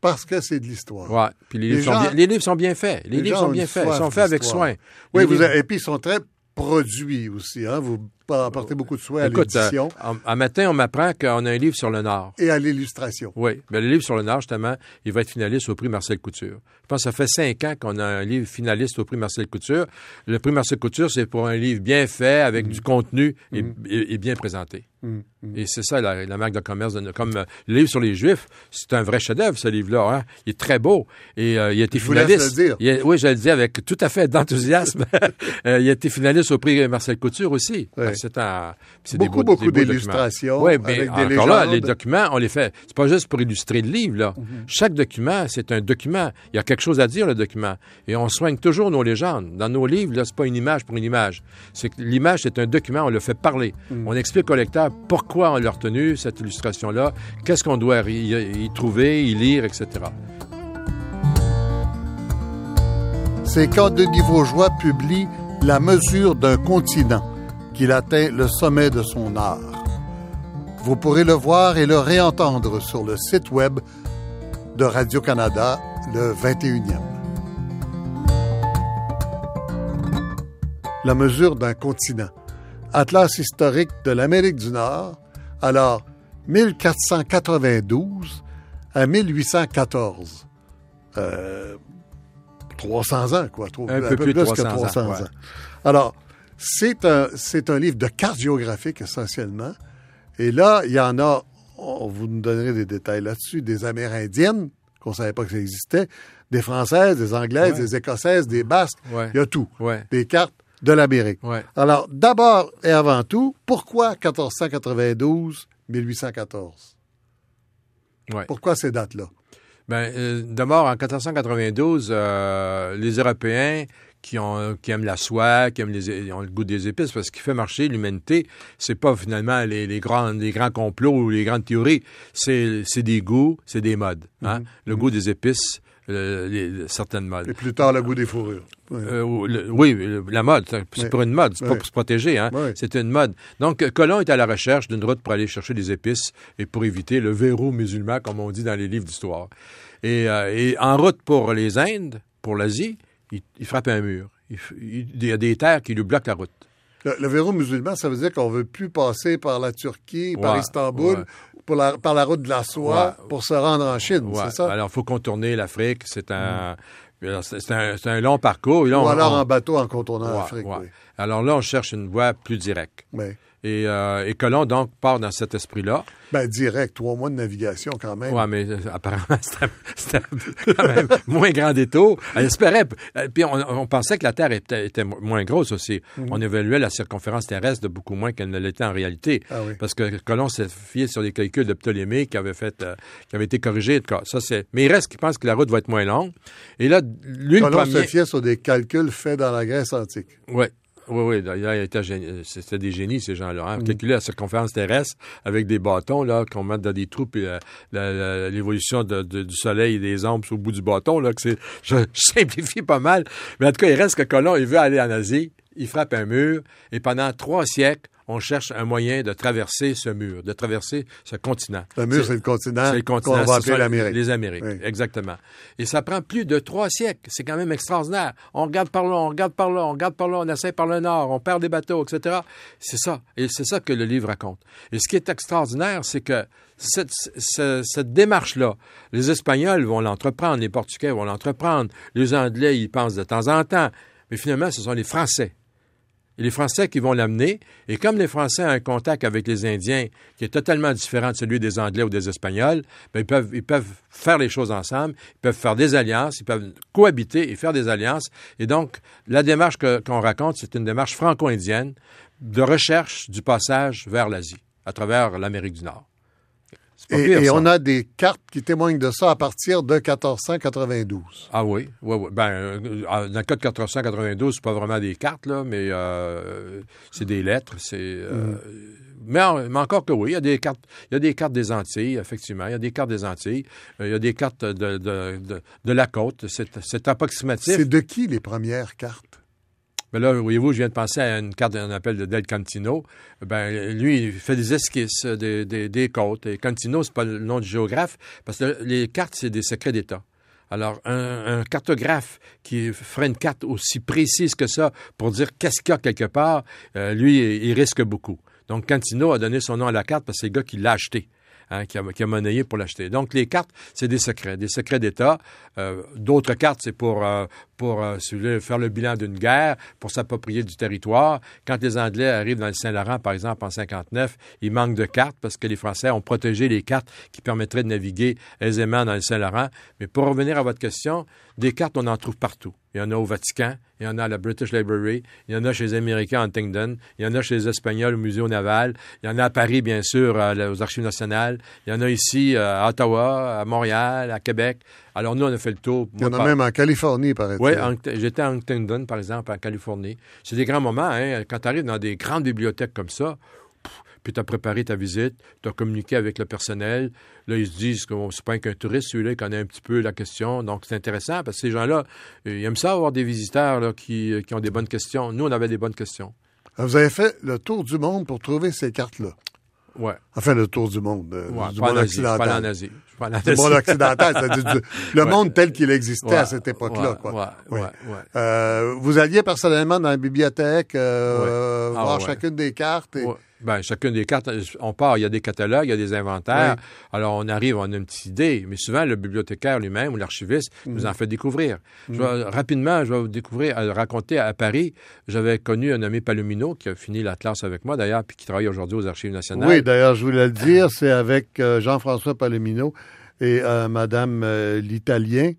parce que c'est de l'histoire. Ouais. Puis les, Les livres, sont gens- bien, les livres sont bien faits. Les, Les livres sont ont bien faits. Ils sont faits avec soin. Oui, vous avez- et puis ils sont très produits aussi. Hein? Vous beaucoup de soin à Écoute, euh, l'édition un matin, on m'apprend qu'on a un livre sur le Nord. et à l'illustration. Oui, mais le livre sur le Nord, justement, il va être finaliste au prix Marcel Couture. Je pense que ça fait cinq ans qu'on a un livre finaliste au prix Marcel Couture. Le prix Marcel Couture, c'est pour un livre bien fait, avec du contenu et, et- et bien présenté. Mm, Et c'est ça la, la marque de commerce. De, comme euh, le livre sur les Juifs, c'est un vrai chef-d'œuvre, ce livre-là. hein. Il est très beau. Et euh, il a été Je finaliste. le dire. Il a- oui, je le dis avec tout à fait d'enthousiasme. <laughs> Euh, il a été finaliste au prix Marcel Couture aussi. Ouais. C'est des Beaucoup, beaux- beaucoup des beaux documents. d'illustrations Oui, mais avec des encore là, les documents, on les fait. C'est pas juste pour illustrer le livre, là. Chaque document, c'est un document. Il y a quelque chose à dire, le document. Et on soigne toujours nos légendes. Dans nos livres, là, c'est pas une image pour une image. C'est l'image, c'est un document, on le fait parler. On explique au lecteur pourquoi on l'a retenu, cette illustration-là, qu'est-ce qu'on doit y, y trouver, y lire, etc. C'est quand Denis Vaugeois publie La mesure d'un continent qu'il atteint le sommet de son art. Vous pourrez le voir et le réentendre sur le site web de Radio-Canada le 21e. La mesure d'un continent. Atlas historique de l'Amérique du Nord, alors 1492 à 1814. Euh, 300 ans, quoi. Trop- Un peu plus de que 300 ans, 300 ouais. ans. Alors, c'est un, c'est un livre de cartes géographiques essentiellement. Et là, il y en a, on vous nous donnerez des détails là-dessus, des Amérindiennes, qu'on ne savait pas que ça existait, des Françaises, des Anglaises, Ouais. des Écossaises, des Basques, Ouais. il y a tout. Des cartes de l'Amérique. Ouais. Alors, d'abord et avant tout, pourquoi 1492-1814? Ouais. Pourquoi ces dates-là? Ben, euh, D'abord, en 1492, euh, les Européens qui, ont, qui aiment la soie, qui aiment les, ont le goût des épices, parce que ce qui fait marcher l'humanité, c'est pas finalement les, les, grands, les grands complots ou les grandes théories, c'est des goûts, c'est des modes. Hein? Le goût des épices, euh, les- certaines modes. Et plus tard, le goût des fourrures. Oui. Euh, le- oui, la mode, c'est Oui. pour une mode, c'est pas Oui. pour se protéger, hein. C'est une mode. Donc, Colomb est à la recherche d'une route pour aller chercher des épices et pour éviter le verrou musulman, comme on dit dans les livres d'histoire. Et, euh, et en route pour les Indes, pour l'Asie, il, il frappe un mur. Il, y a des terres qui lui bloquent la route. Le, le verrou musulman, ça veut dire qu'on veut plus passer par la Turquie, par Istanbul, ouais. Pour la- par la route de la soie, Ouais. pour se rendre en Chine, Ouais. c'est ça? Alors, il faut contourner l'Afrique. C'est un, c'est long parcours. Là, Ou on- alors on- en bateau en contournant l'Afrique, oui. Alors là, on cherche une voie plus directe. Et, euh, et Colomb, donc, part dans cet esprit-là. Ben, direct, trois mois de navigation quand même. Oui, mais euh, apparemment, <laughs> c'était quand même moins grand détour. On espérait. euh, Puis on, on pensait que la Terre était, était mo- moins grosse aussi. Mhm. On évaluait la circonférence terrestre de beaucoup moins qu'elle ne l'était en réalité. Ah oui. Parce que Colomb s'est fié sur des calculs de Ptolémée qui avaient, fait, euh, qui avaient été corrigés. Ça, c'est... Mais il reste qui pense que la route va être moins longue. Et là, lui, Colomb se fiait sur des calculs faits dans la Grèce antique. Oui. Oui, oui, était génie- c'était des génies, ces gens-là. Mm. Hein. Calculer la circonférence terrestre avec des bâtons là, qu'on met dans des trous, puis euh, l'évolution de- de- du soleil et des ombres au bout du bâton, là, que c'est, je, <laughs> je simplifie pas mal. Mais en tout cas, il reste que Colomb, il veut aller en Asie, il frappe un mur, et pendant trois siècles, on cherche un moyen de traverser ce mur, de traverser ce continent. Le mur, c'est le continent, C'est le continent, qu'on va appeler l'Amérique. Les Amériques, Oui. exactement. Et ça prend plus de trois siècles. C'est quand même extraordinaire. On regarde par là, on regarde par là, on regarde par là, on essaie par le nord, on perd des bateaux, etc. C'est ça. Et c'est ça que le livre raconte. Et ce qui est extraordinaire, c'est que cette, ce- cette démarche-là, les Espagnols vont l'entreprendre, les Portugais vont l'entreprendre, les Anglais y pensent de temps en temps. Mais finalement, ce sont les Français et les Français qui vont l'amener. Et comme les Français ont un contact avec les Indiens qui est totalement différent de celui des Anglais ou des Espagnols, ben, ils, peuvent, ils peuvent faire les choses ensemble, ils peuvent faire des alliances, ils peuvent cohabiter et faire des alliances. Et donc, la démarche qu'on raconte, c'est une démarche franco-indienne de recherche du passage vers l'Asie, à travers l'Amérique du Nord. Et, pire, et ça. on a des cartes qui témoignent de ça à partir de 1492. Ah oui, oui, oui. Ben, euh, dans le cas de 492, c'est pas vraiment des cartes, là, mais euh, c'est des lettres. C'est, euh, mais, en- mais encore que oui, il y a des cartes. Il y a des cartes des Antilles, effectivement. Il y a des cartes des Antilles. Il y a des cartes de, de, de, de la côte. C'est, c'est approximatif. C'est de qui les premières cartes? Mais là, voyez-vous, je viens de penser à une carte d'un appel de Del Cantino. Ben, lui, il fait des esquisses des, des, des côtes. Et Cantino, c'est pas le nom du géographe, parce que les cartes, c'est des secrets d'État. Alors, un, cartographe qui ferait une carte aussi précise que ça pour dire qu'est-ce qu'il y a quelque part, euh, lui, il risque beaucoup. Donc, Cantino a donné son nom à la carte parce que c'est le gars qui l'a acheté. Hein, qui, a, monnayé pour l'acheter. Donc, les cartes, c'est des secrets, des secrets d'État. Euh, D'autres cartes, c'est pour, euh, pour euh, faire le bilan d'une guerre, pour s'approprier du territoire. Quand les Anglais arrivent dans le Saint-Laurent, par exemple, en 59, il manque de cartes parce que les Français ont protégé les cartes qui permettraient de naviguer aisément dans le Saint-Laurent. Mais pour revenir à votre question, des cartes, on en trouve partout. Il y en a au Vatican, il y en a à la British Library, il y en a chez les Américains à Huntingdon, il y en a chez les Espagnols au Musée naval, il y en a à Paris, bien sûr, aux Archives nationales, il y en a ici à Ottawa, à Montréal, à Québec. Alors nous, on a fait le tour. Il y en a même en Californie, par exemple. Oui, j'étais à Huntingdon, par exemple, en Californie. C'est des grands moments, hein, quand tu arrives dans des grandes bibliothèques comme ça, puis tu as préparé ta visite, tu as communiqué avec le personnel. Là, ils se disent que c'est pas qu'un touriste, celui-là, qui connaît un petit peu la question. Donc, c'est intéressant parce que ces gens-là, ils aiment ça avoir des visiteurs là, qui, qui ont des bonnes questions. Nous, on avait des bonnes questions. Vous avez fait le tour du monde pour trouver ces cartes-là. Ouais. Enfin, le tour du monde. Euh, ouais, du pas monde en occidental. Pas en Asie. Pas en Asie. Du monde occidental, c'est-à-dire du- <laughs> le Ouais. monde tel qu'il existait Ouais, à cette époque-là. quoi. ouais, Oui. ouais, ouais. Euh, vous alliez personnellement dans la bibliothèque euh. Ah, voir chacune des cartes. Et... Ben, chacune des cartes, on part, il y a des catalogues, il y a des inventaires. Oui. Alors, on arrive, on a une petite idée. Mais souvent, le bibliothécaire lui-même ou l'archiviste Mhm. nous en fait découvrir. Je vais- rapidement, je vais vous découvrir, euh, raconter à Paris, j'avais connu un nommé Palomino qui a fini la classe avec moi d'ailleurs, puis qui travaille aujourd'hui aux Archives nationales. Oui, d'ailleurs, je voulais le <clears throat> dire, c'est avec euh, Jean-François Palomino et euh, Madame euh, l'Italien,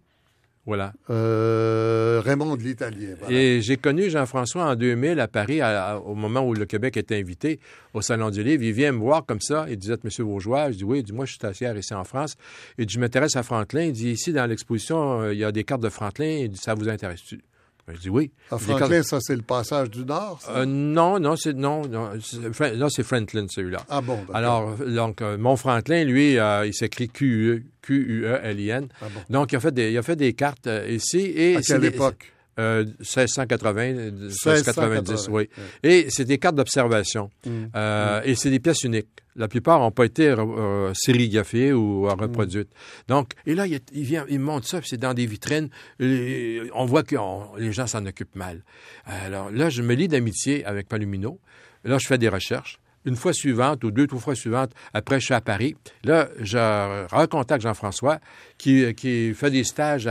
Voilà. euh, Raymond de l'Italien. voilà. Et j'ai connu Jean-François en 2000 à Paris, à- à- au moment où le Québec était invité au Salon du Livre. Il vient me voir comme ça. Il disait, Monsieur Bourgeois, je dis oui. Il dit, moi, je suis stagiaire ici en France. Il dit, je m'intéresse à Franklin. Il dit, ici, dans l'exposition, euh, il y a des cartes de Franklin. Il dit, ça vous intéresse-tu? Ben, je dis oui. Franklin, ça, c'est le passage du Nord, ça? Euh, non, non, c'est non, non, là c'est Franklin celui-là. ah bon, d'accord. Alors, donc, euh, Franklin, lui, euh, il s'écrit Q-U-E, Q-U-E-L-I-N. Ah bon. Donc, il a fait des, il a fait des cartes ici. Et À c'est quelle des- époque? Euh, 1680, 1690, 1690, oui. oui. Et c'est des cartes d'observation. Mm. Euh, Et c'est des pièces uniques. La plupart n'ont pas été euh, sérigraphiées ou euh, reproduites. Donc, et là, il, il vient, il montre ça, puis c'est dans des vitrines. Et on voit que on- les gens s'en occupent mal. Alors là, je me lie d'amitié avec Palomino. Là, je fais des recherches. Une fois suivante ou deux, trois fois suivantes, après, je suis à Paris. Là, je recontacte Jean-François qui, fait des stages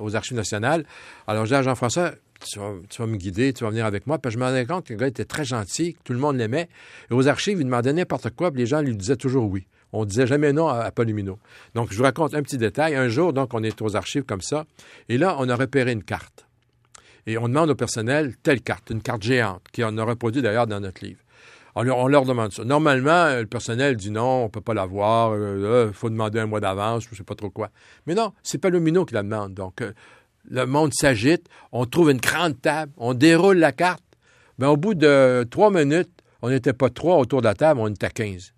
aux Archives nationales. Alors, je dis à Jean-François, tu vas, me guider, tu vas venir avec moi. Puis je me rendais compte que le gars était très gentil, que tout le monde l'aimait. Et aux archives, il demandait n'importe quoi, puis les gens lui disaient toujours oui. On disait jamais non à, à. Donc, je vous raconte un petit détail. Un jour, donc, on est aux archives comme ça. Et là, on a repéré une carte. Et on demande au personnel telle carte, une carte géante, qui en a reproduit d'ailleurs dans notre livre. On leur, on leur demande ça. Normalement, euh, le personnel dit non, on peut pas l'avoir, il faut demander un mois d'avance, je sais pas trop quoi. Mais non, c'est Palomino qui la demande. Donc, euh, le monde s'agite, on trouve une grande table, on déroule la carte. Ben, au bout de trois minutes, on n'était pas trois autour de la table, on était à 15.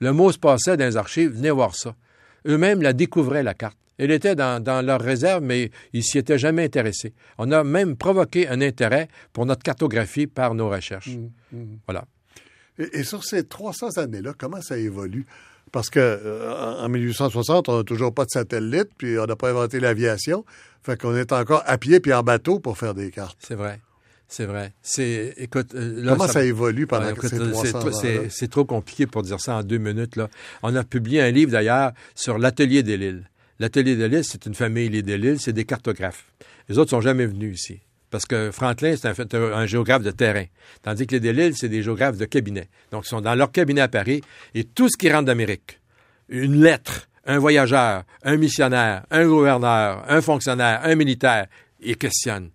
Le mot se passait dans les archives, venez voir ça. Eux-mêmes la découvraient, la carte. Elle était dans, dans leur réserve, mais ils s'y étaient jamais intéressés. On a même provoqué un intérêt pour notre cartographie par nos recherches. Mm, mm. Voilà. Et, et sur ces 300 années-là, comment ça évolue? Parce que euh, en 1860, on n'a toujours pas de satellite, puis on n'a pas inventé l'aviation. Fait qu'on est encore à pied puis en bateau pour faire des cartes. C'est vrai. C'est vrai. C'est, écoute, euh, là, Comment ça, évolue pendant écoute, ces c'est 300 trop- c'est, trop compliqué pour dire ça en deux minutes. Là. On a publié un livre d'ailleurs sur l'atelier des Lilles. L'atelier des Lilles, c'est une famille, les des Lilles, c'est des cartographes. Les autres sont jamais venus ici. Parce que Franklin, c'est un, un- géographe de terrain. Tandis que les Delisle, c'est des géographes de cabinet. Donc, ils sont dans leur cabinet à Paris et tout ce qui rentre d'Amérique, une lettre, un voyageur, un missionnaire, un gouverneur, un fonctionnaire, un militaire, ils questionnent.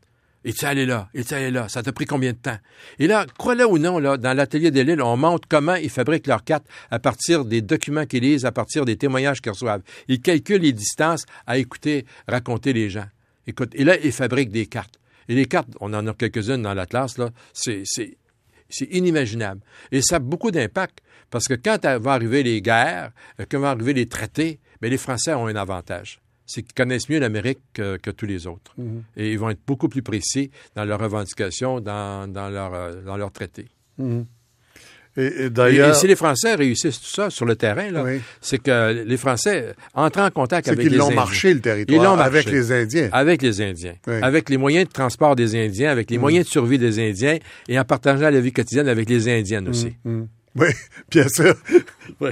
Es-tu allé là? Es-tu allé là? Ça t'a pris combien de temps? Et là, crois-le ou non, là, dans l'atelier des on montre comment ils fabriquent leurs cartes à partir des documents qu'ils lisent, à partir des témoignages qu'ils reçoivent. Ils calculent les distances à écouter, raconter les gens. Écoute, et là, ils fabriquent des cartes. Et les cartes, on en a quelques-unes dans l'Atlas, là, c'est, c'est, c'est inimaginable. Et ça a beaucoup d'impact, parce que quand vont arriver les guerres, euh, quand vont arriver les traités, bien, les Français ont un avantage. c'est qu'ils connaissent mieux l'Amérique que, que tous les autres. Mhm. Et ils vont être beaucoup plus précis dans leurs revendications, dans, dans leur, euh, dans leur traité. Mhm. Et, d'ailleurs, et si les Français réussissent tout ça sur le terrain, là, Oui. c'est que les Français entrent en contact c'est avec qu'ils les l'ont Indiens. marché le Ils territoire l'ont avec marché. les Indiens. Avec les Indiens, Oui. avec les moyens de transport des Indiens, avec les Mm. moyens de survie des Indiens et en partageant la vie quotidienne avec les Indiennes aussi. Mhm. Oui, <laughs> bien sûr. Oui.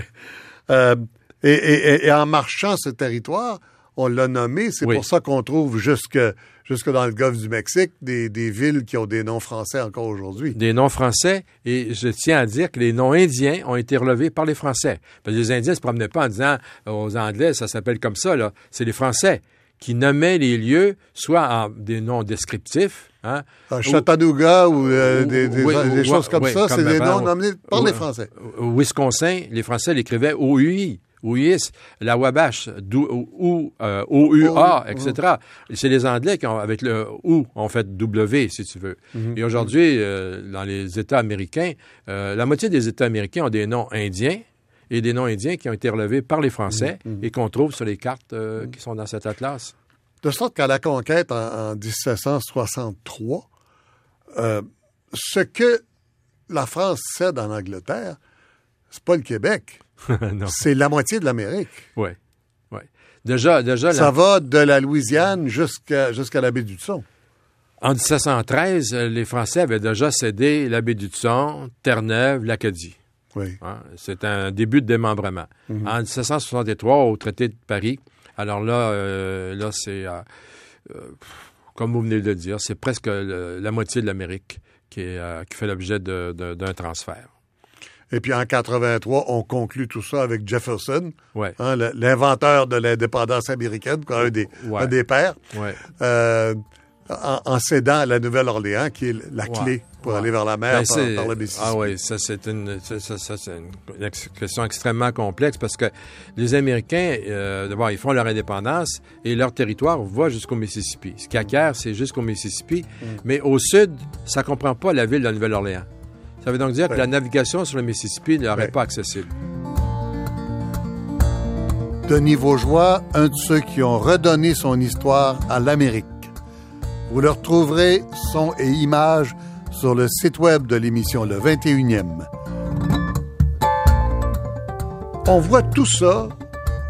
Euh, et en marchant ce territoire, on l'a nommé, c'est Oui. pour ça qu'on trouve jusque, jusque dans le golfe du Mexique des, des villes qui ont des noms français encore aujourd'hui. Des noms français, et je tiens à dire que les noms indiens ont été relevés par les Français. Parce que les Indiens ne se promenaient pas en disant aux Anglais, ça s'appelle comme ça, là. C'est les Français qui nommaient les lieux, soit en des noms descriptifs, hein, Chattanooga ou, euh, ou- des, des- oui, des ou- choses comme oui, ça, c'est des noms nommés par les Français. Au Wisconsin, les Français l'écrivaient OUI, OUIS, la Wabash, ou, euh, OUA, etc. Et C'est les Anglais qui, ont, avec le OU, ont fait W, si tu veux. Mhm. Et aujourd'hui, euh, dans les États américains, euh, la moitié des États américains ont des noms indiens et des noms indiens qui ont été relevés par les Français Mhm. et qu'on trouve sur les cartes euh, qui sont dans cet atlas. De sorte qu'à la conquête en, en 1763, euh, ce que la France cède en Angleterre, c'est pas le Québec. <laughs> c'est la moitié de l'Amérique. Oui. Ouais. Déjà, déjà Ça la- va de la Louisiane jusqu'à jusqu'à la baie du Son. en 1713, euh, les Français avaient déjà cédé la baie du Thon, Terre-Neuve, l'Acadie. Oui. Hein, C'est un début de démembrement. En 1763, au traité de Paris, alors là, euh, là c'est, euh, euh, comme vous venez de le dire, c'est presque le- la moitié de l'Amérique qui, fait l'objet d'un transfert. Et puis en 83, on conclut tout ça avec Jefferson, Ouais, hein, l'inventeur de l'indépendance américaine, un, des, Ouais. un des pères, ouais. euh, en, en cédant à la Nouvelle-Orléans, qui est la clé pour aller vers la mer Ben, par, par le Mississippi. ah oui, ça c'est une, ça, ça- ça, c'est une question extrêmement complexe parce que les Américains, euh, d'abord, ils font leur indépendance et leur territoire va jusqu'au Mississippi. Ce qu'ils acquièrent, c'est jusqu'au Mississippi. Mm. Mais au sud, ça comprend pas la ville de la Nouvelle-Orléans. Ça veut donc dire Ouais. que la navigation sur le Mississippi ne leur est Ouais. pas accessible. Denis Vaugeois, un de ceux qui ont redonné son histoire à l'Amérique. Vous le retrouverez, son et images, sur le site web de l'émission Le 21e. On voit tout ça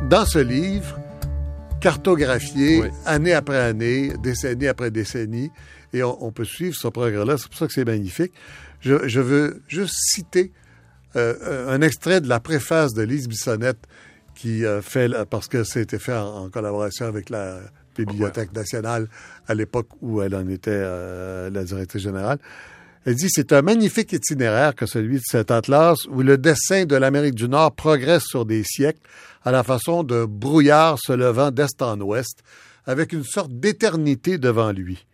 dans ce livre, cartographié Oui. année après année, décennie après décennie, et on, on peut suivre ce progrès-là. C'est pour ça que c'est magnifique. Je, je veux juste citer euh, un extrait de la préface de Lise Bissonnette qui euh, fait, parce que c'était fait en, en collaboration avec la Bibliothèque nationale à l'époque où elle en était euh, la directrice générale. Elle dit, c'est un magnifique itinéraire que celui de cet atlas où le dessin de l'Amérique du Nord progresse sur des siècles à la façon d'un brouillard se levant d'est en ouest avec une sorte d'éternité devant lui.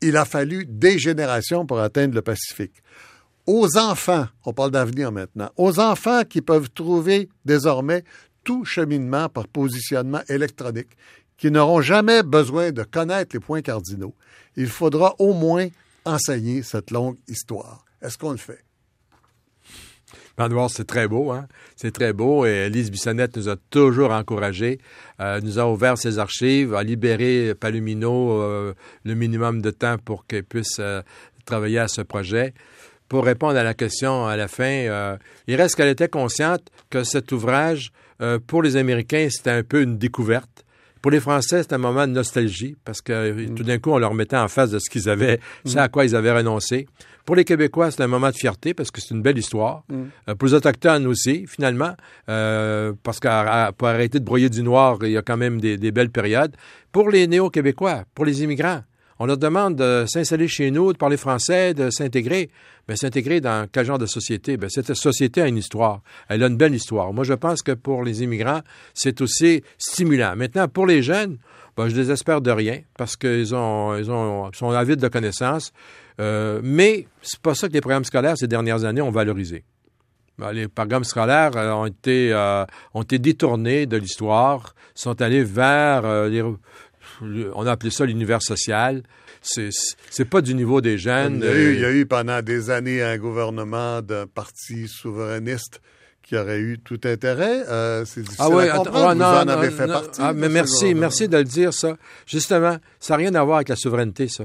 Il a fallu des générations pour atteindre le Pacifique aux enfants, on parle d'avenir maintenant, aux enfants qui peuvent trouver désormais tout cheminement par positionnement électronique, qui n'auront jamais besoin de connaître les points cardinaux. Il faudra au moins enseigner cette longue histoire. Est-ce qu'on le fait? C'est très beau, hein? C'est très beau. Et Lise Bissonnette nous a toujours encouragés, euh, nous a ouvert ses archives, a libéré Palomino euh, le minimum de temps pour qu'elle puisse euh, travailler à ce projet. Pour répondre à la question à la fin, il reste qu'elle était consciente que cet ouvrage, pour les Américains, c'était un peu une découverte. Pour les Français, c'est un moment de nostalgie parce que euh, tout d'un coup, on leur mettait en face de ce qu'ils avaient, ce à quoi ils avaient renoncé. Pour les Québécois, c'est un moment de fierté parce que c'est une belle histoire. Euh, pour les Autochtones aussi, finalement, euh, parce que pour arrêter de broyer du noir, il y a quand même des, des belles périodes. Pour les néo-québécois, pour les immigrants, on leur demande de s'installer chez nous, de parler français, de s'intégrer. Mais s'intégrer dans quel genre de société? Ben, cette société a une histoire. Elle a une belle histoire. Moi, je pense que pour les immigrants, c'est aussi stimulant. Maintenant, pour les jeunes, ben, je désespère de rien parce qu'ils ont, ils ont, sont avides de connaissances. Euh, mais c'est pas ça que les programmes scolaires ces dernières années ont valorisé. Ben, Les programmes scolaires euh, ont été, euh, ont été détournés de l'histoire, sont allés vers les, on a appelé ça l'univers social. C'est, pas du niveau des jeunes. Il y, a eu, euh, il y a eu pendant des années un gouvernement d'un parti souverainiste qui aurait eu tout intérêt. Euh, c'est difficile Ah oui, à comprendre. ah, Vous non, en non, avez fait non. partie. Ah, mais merci, merci de le dire, ça. Justement, ça n'a rien à voir avec la souveraineté, ça.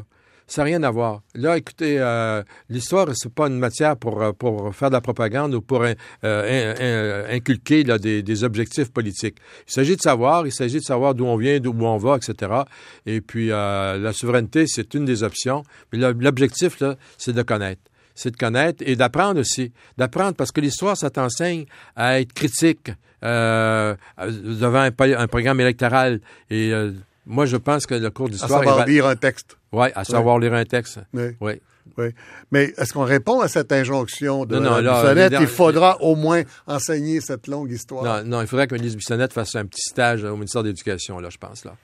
Ça n'a rien à voir. Là, écoutez, euh, l'histoire, c'est pas une matière pour, euh, pour faire de la propagande ou pour euh, in- inculquer des, objectifs politiques. Il s'agit de savoir, il s'agit de savoir d'où on vient, d'où on va, etc. Et puis, euh, la souveraineté, c'est une des options. Mais l'objectif, là, c'est de connaître. C'est de connaître et d'apprendre aussi. D'apprendre parce que l'histoire, ça t'enseigne à être critique euh, devant un, programme électoral. Et euh, moi, je pense que le cours À d'histoire... savoir est va- lire un texte. Ouais, à savoir lire un texte. Oui. Oui. Oui. Mais est-ce qu'on répond à cette injonction de Non, non, Mme là, Bissonnette? les- Il faudra au moins enseigner cette longue histoire. Non, non, il faudrait que Lise Bissonnette fasse un petit stage au ministère de l'Éducation, là, je pense. Là.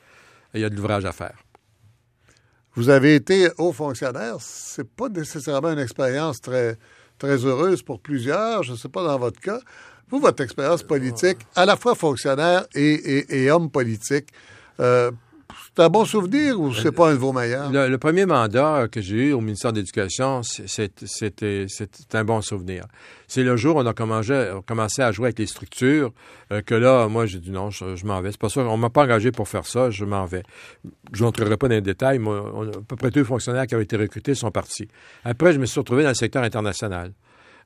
Il y a de l'ouvrage à faire. Vous avez été haut fonctionnaire. C'est pas nécessairement une expérience très, très heureuse pour plusieurs. Je ne sais pas dans votre cas. Vous, votre expérience politique, à la fois fonctionnaire et, et- et homme politique, euh, c'est un bon souvenir ou c'est pas un de vos meilleurs? Le, premier mandat que j'ai eu au ministère de l'Éducation, c'était un bon souvenir. C'est le jour où on a commencé, à jouer avec les structures euh, que là, moi, j'ai dit non, je, m'en vais. C'est pas ça, on m'a pas engagé pour faire ça, je m'en vais. Je n'entrerai pas dans les détails, mais à peu près tous les fonctionnaires qui avaient été recrutés sont partis. Après, je me suis retrouvé dans le secteur international.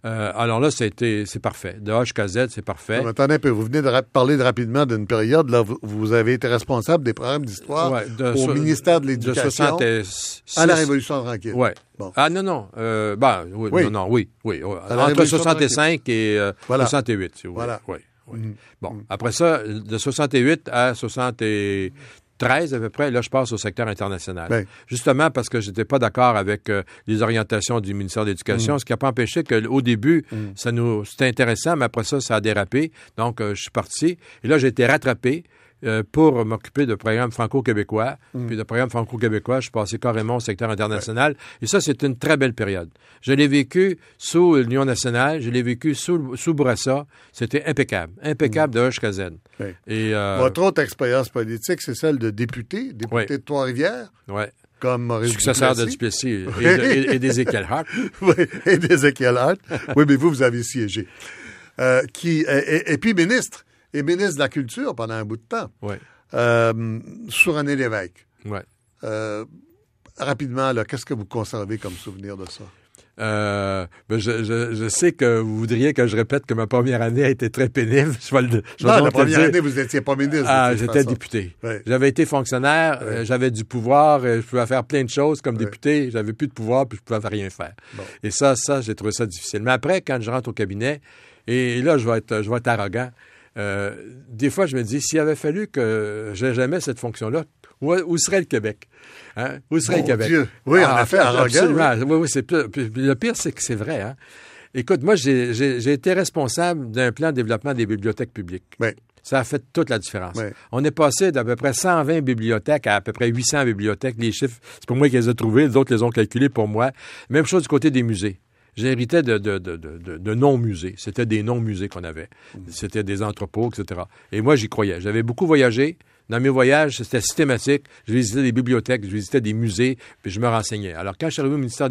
Euh, alors là, c'était c'est parfait. De A jusqu'à Z, c'est parfait. Non, Attendez un peu, vous venez de parler de rapidement d'une période, là, vous, vous avez été responsable des programmes d'histoire Ouais, au so- ministère de l'Éducation 66 à la Révolution tranquille. Ouais. Bon. Ah non, non. Euh, ben, oui, Oui. non, non, oui. oui, Entre Révolution 65 et euh, Voilà. 68, si vous voulez. Voilà. Oui, oui. Mhm. Bon, après ça, de 68 à 73 à peu près, là, je passe au secteur international. Ben. Justement parce que j'étais pas d'accord avec euh, les orientations du ministère de Mm. l'Éducation, ce qui n'a pas empêché qu'au début, ça nous c'était intéressant, mais après ça, ça a dérapé. Donc, euh, je suis parti. Et là, j'ai été rattrapé. Euh, pour m'occuper de programmes franco-québécois. Mm. Puis de programmes franco-québécois, je suis passé carrément au secteur international. Et ça, c'est une très belle période. Je l'ai vécu sous l'Union nationale, je l'ai vécu sous, sous Bourassa. C'était impeccable. Impeccable de Z. Oui. Et, euh, Mm. Votre autre expérience politique, c'est celle de député, député Ouais. de Trois-Rivières, ouais. comme Maurice Successeur de Duplessis. Et, de- et- et d'Ézéchiel Hart. <laughs> oui, et d'Ézéchiel Hart. Oui, mais vous, vous avez siégé. Euh, qui, et puis ministre, et ministre de la Culture pendant un bout de temps, Ouais. euh, sous René Lévesque. Ouais. Euh, rapidement, qu'est-ce que vous conservez comme souvenir de ça? Euh, ben, je, je, je sais que vous voudriez que je répète que ma première année a été très pénible. <laughs> Je vais le, je Non, la première dire. année, vous n'étiez pas ministre. Ah, j'étais député. J'avais été fonctionnaire, euh, j'avais du pouvoir, je pouvais faire plein de choses comme député, j'avais plus de pouvoir, puis je pouvais rien faire. Bon. Et ça, ça, j'ai trouvé ça difficile. Mais après, quand je rentre au cabinet, et là, je vais être, je vais être arrogant. Euh, des fois, je me dis, s'il avait fallu que j'ai jamais cette fonction-là, où, où serait le Québec? Hein? Où serait Mon le Québec? Dieu. Oui, en effet, arrogant, Absolument. Oui, oui, c'est le pire, c'est que c'est vrai. Hein? Écoute, moi, j'ai été responsable d'un plan de développement des bibliothèques publiques. Oui. Ça a fait toute la différence. Oui. On est passé d'à peu près 120 bibliothèques à à peu près 800 bibliothèques. Les chiffres, c'est pas moi qui les ai trouvés, les autres les ont calculés pour moi. Même chose du côté des musées. J'héritais de, de, de, de, de- de non-musées. C'était des non-musées qu'on avait. C'était des entrepôts, etc. Et moi, j'y croyais. J'avais beaucoup voyagé. Dans mes voyages, c'était systématique. Je visitais des bibliothèques, je visitais des musées, puis je me renseignais. Alors, quand je suis arrivé au ministère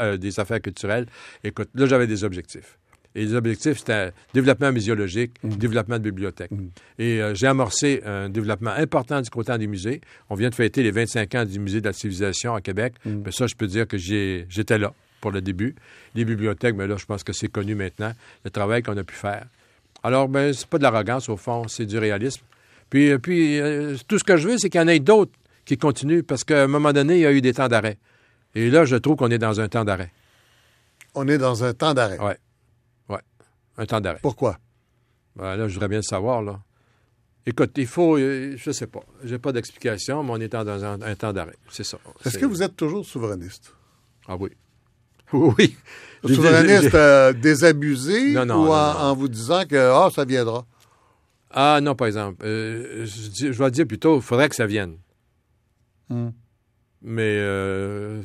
euh, des Affaires culturelles, écoute, là, j'avais des objectifs. Et les objectifs, c'était développement muséologique, développement de bibliothèques. Et euh, j'ai amorcé un développement important du côté des musées. On vient de fêter les 25 ans du Musée de la civilisation à Québec. Mais ça, je peux dire que j'étais là pour le début. Les bibliothèques, mais là, je pense que c'est connu maintenant, le travail qu'on a pu faire. Alors, ben, c'est pas de l'arrogance, au fond, c'est du réalisme. Puis, euh, puis euh, tout ce que je veux, c'est qu'il y en ait d'autres qui continuent, parce qu'à un moment donné, il y a eu des temps d'arrêt. Et là, je trouve qu'on est dans un temps d'arrêt. On est dans un temps d'arrêt. Ouais. Ouais. Un temps d'arrêt. Pourquoi? Ben, là, je voudrais bien le savoir, là. Écoute, il faut, euh, je sais pas, j'ai pas d'explication, mais on est dans un, un temps d'arrêt. C'est ça. Est-ce que vous êtes toujours souverainiste? Ah oui. Oui. Souverainiste euh, désabusé Non, non, ou en, non. en vous disant que ah, ça viendra? Ah non, par exemple. Euh, je, je vais dire plutôt, il faudrait que ça vienne. Hmm. Mais euh,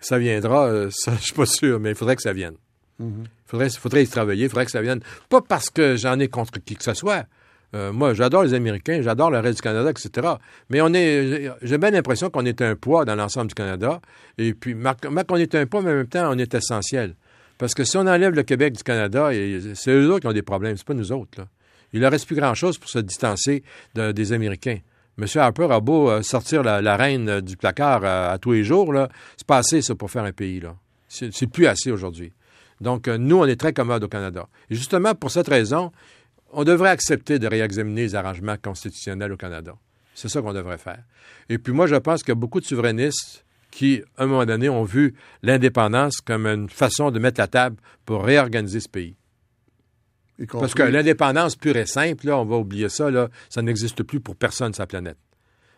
ça viendra, euh, <laughs> ça, je suis pas sûr, mais il faudrait que ça vienne. Il faudrait, faudrait y travailler, il faudrait que ça vienne. Pas parce que j'en ai contre qui que ce soit. Euh, moi, j'adore les Américains, j'adore le reste du Canada, etc. Mais on est, j'ai bien l'impression qu'on est un poids dans l'ensemble du Canada. Et puis, mar- qu'on est un poids, mais en même temps, on est essentiel. Parce que si on enlève le Québec du Canada, c'est eux autres qui ont des problèmes, c'est pas nous autres. Il ne reste plus grand-chose pour se distancer des Américains. M. Harper a beau euh, sortir la, reine du placard à, tous les jours, c'est pas assez, ça, pour faire un pays. C'est plus assez aujourd'hui. Donc, euh, nous, on est très commode au Canada. Et justement, pour cette raison, on devrait accepter de réexaminer les arrangements constitutionnels au Canada. C'est ça qu'on devrait faire. Et puis moi, je pense qu'il y a beaucoup de souverainistes qui, à un moment donné, ont vu l'indépendance comme une façon de mettre la table pour réorganiser ce pays. Parce que l'indépendance pure et simple, là, on va oublier ça, là, ça n'existe plus pour personne sur la planète.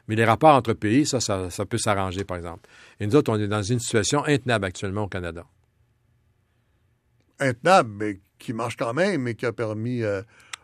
Mais les rapports entre pays, ça, ça, peut s'arranger, par exemple. Et nous autres, on est dans une situation intenable actuellement au Canada. Intenable, mais qui marche quand même et qui a permis euh,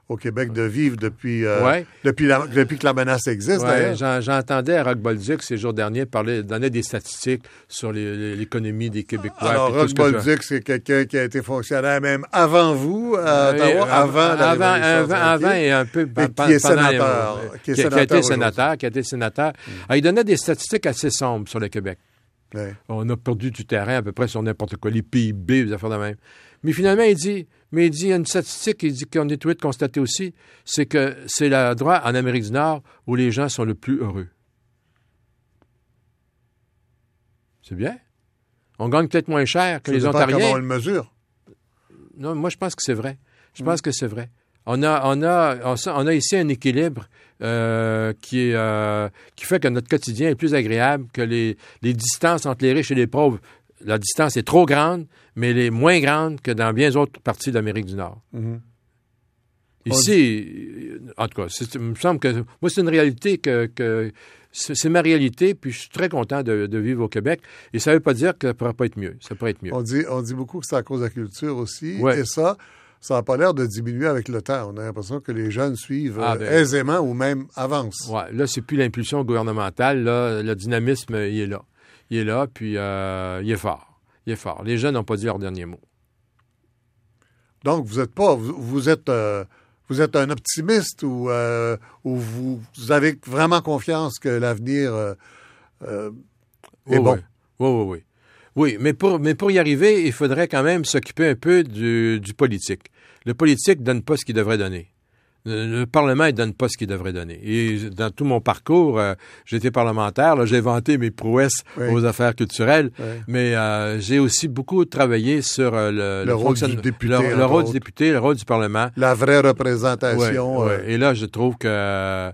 au Québec de vivre depuis, euh, depuis, depuis, que la menace existe. Ouais, J'entendais Rock Bolduc ces jours derniers parler, donner des statistiques sur l'économie des Québécois. Alors, Rock Bolduc, c'est quelqu'un qui a été fonctionnaire même avant vous, à Ottawa, avant, avant, avant, avant, et un peu qui est sénateur. qui, qui, a été sénateur, qui a été sénateur. il donnait des statistiques assez sombres sur le Québec. On a perdu du terrain à peu près sur n'importe quoi, les PIB, les affaires de même. Mais finalement, il dit, mais il dit, il y a une statistique il dit qu'on est tout de constater aussi, c'est que c'est l'endroit en Amérique du Nord où les gens sont le plus heureux. C'est bien. On gagne peut-être moins cher que les Ontariens. Comment on le mesure? Non, moi, je pense que c'est vrai. Je pense que c'est vrai. On a, on, a, on a ici un équilibre euh, qui, est, euh, qui fait que notre quotidien est plus agréable, que les, les distances entre les riches et les pauvres la distance est trop grande, mais elle est moins grande que dans bien d'autres parties d'Amérique du Nord. Mhm. Ici, en tout cas, il me semble que moi, c'est une réalité que, c'est ma réalité, puis je suis très content de, vivre au Québec. Et ça ne veut pas dire que ça ne pourrait pas être mieux. Ça pourrait être mieux. On dit, on dit beaucoup que c'est à cause de la culture aussi. Et ça, ça n'a pas l'air de diminuer avec le temps. On a l'impression que les jeunes suivent ah, ben, aisément ou même avancent. Ouais, là, c'est plus l'impulsion gouvernementale. Là, le dynamisme, il est là il est là, puis euh, il est fort. Il est fort. Les jeunes n'ont pas dit leur dernier mot. Donc, vous êtes pas, vous, êtes, euh, vous êtes un optimiste ou, euh, vous, avez vraiment confiance que l'avenir est bon? Oui, oui, oui. Oui, mais pour, mais pour y arriver, il faudrait quand même s'occuper un peu du, du politique. Le politique ne donne pas ce qu'il devrait donner le Parlement ne donne pas ce qu'il devrait donner. Et dans tout mon parcours, euh, j'étais parlementaire, j'ai vanté mes prouesses aux affaires culturelles, mais euh, j'ai aussi beaucoup travaillé sur euh, le, rôle du député, le, rôle du député, le rôle du Parlement. La vraie représentation. Et là, je trouve que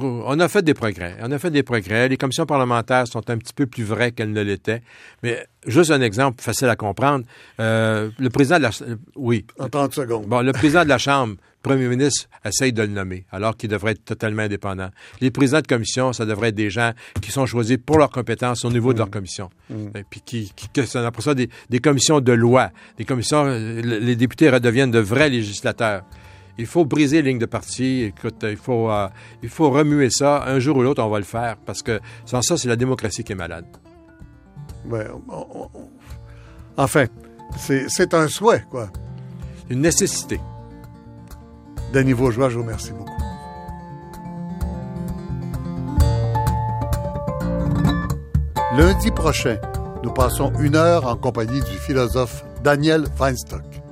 on a fait des progrès. On a fait des progrès. Les commissions parlementaires sont un petit peu plus vraies qu'elles ne l'étaient. Mais juste un exemple facile à comprendre. Euh, le président de la... Oui. En 30 secondes. Bon, le président de la Chambre, <laughs> premier ministre, essaye de le nommer, alors qu'il devrait être totalement indépendant. Les présidents de commission, ça devrait être des gens qui sont choisis pour leurs compétences au niveau de leur mmh. commission. Mmh. Et puis qui, qui, pour ça des, des commissions de loi. Des commissions, les députés redeviennent de vrais législateurs. Il faut briser les lignes de parti. Écoute, il faut, euh, il faut remuer ça. Un jour ou l'autre, on va le faire parce que sans ça, c'est la démocratie qui est malade. Ouais, enfin, c'est un souhait, quoi. Une nécessité. Denis Vaugeois, je vous remercie beaucoup. Lundi prochain, nous passons une heure en compagnie du philosophe Daniel Weinstock.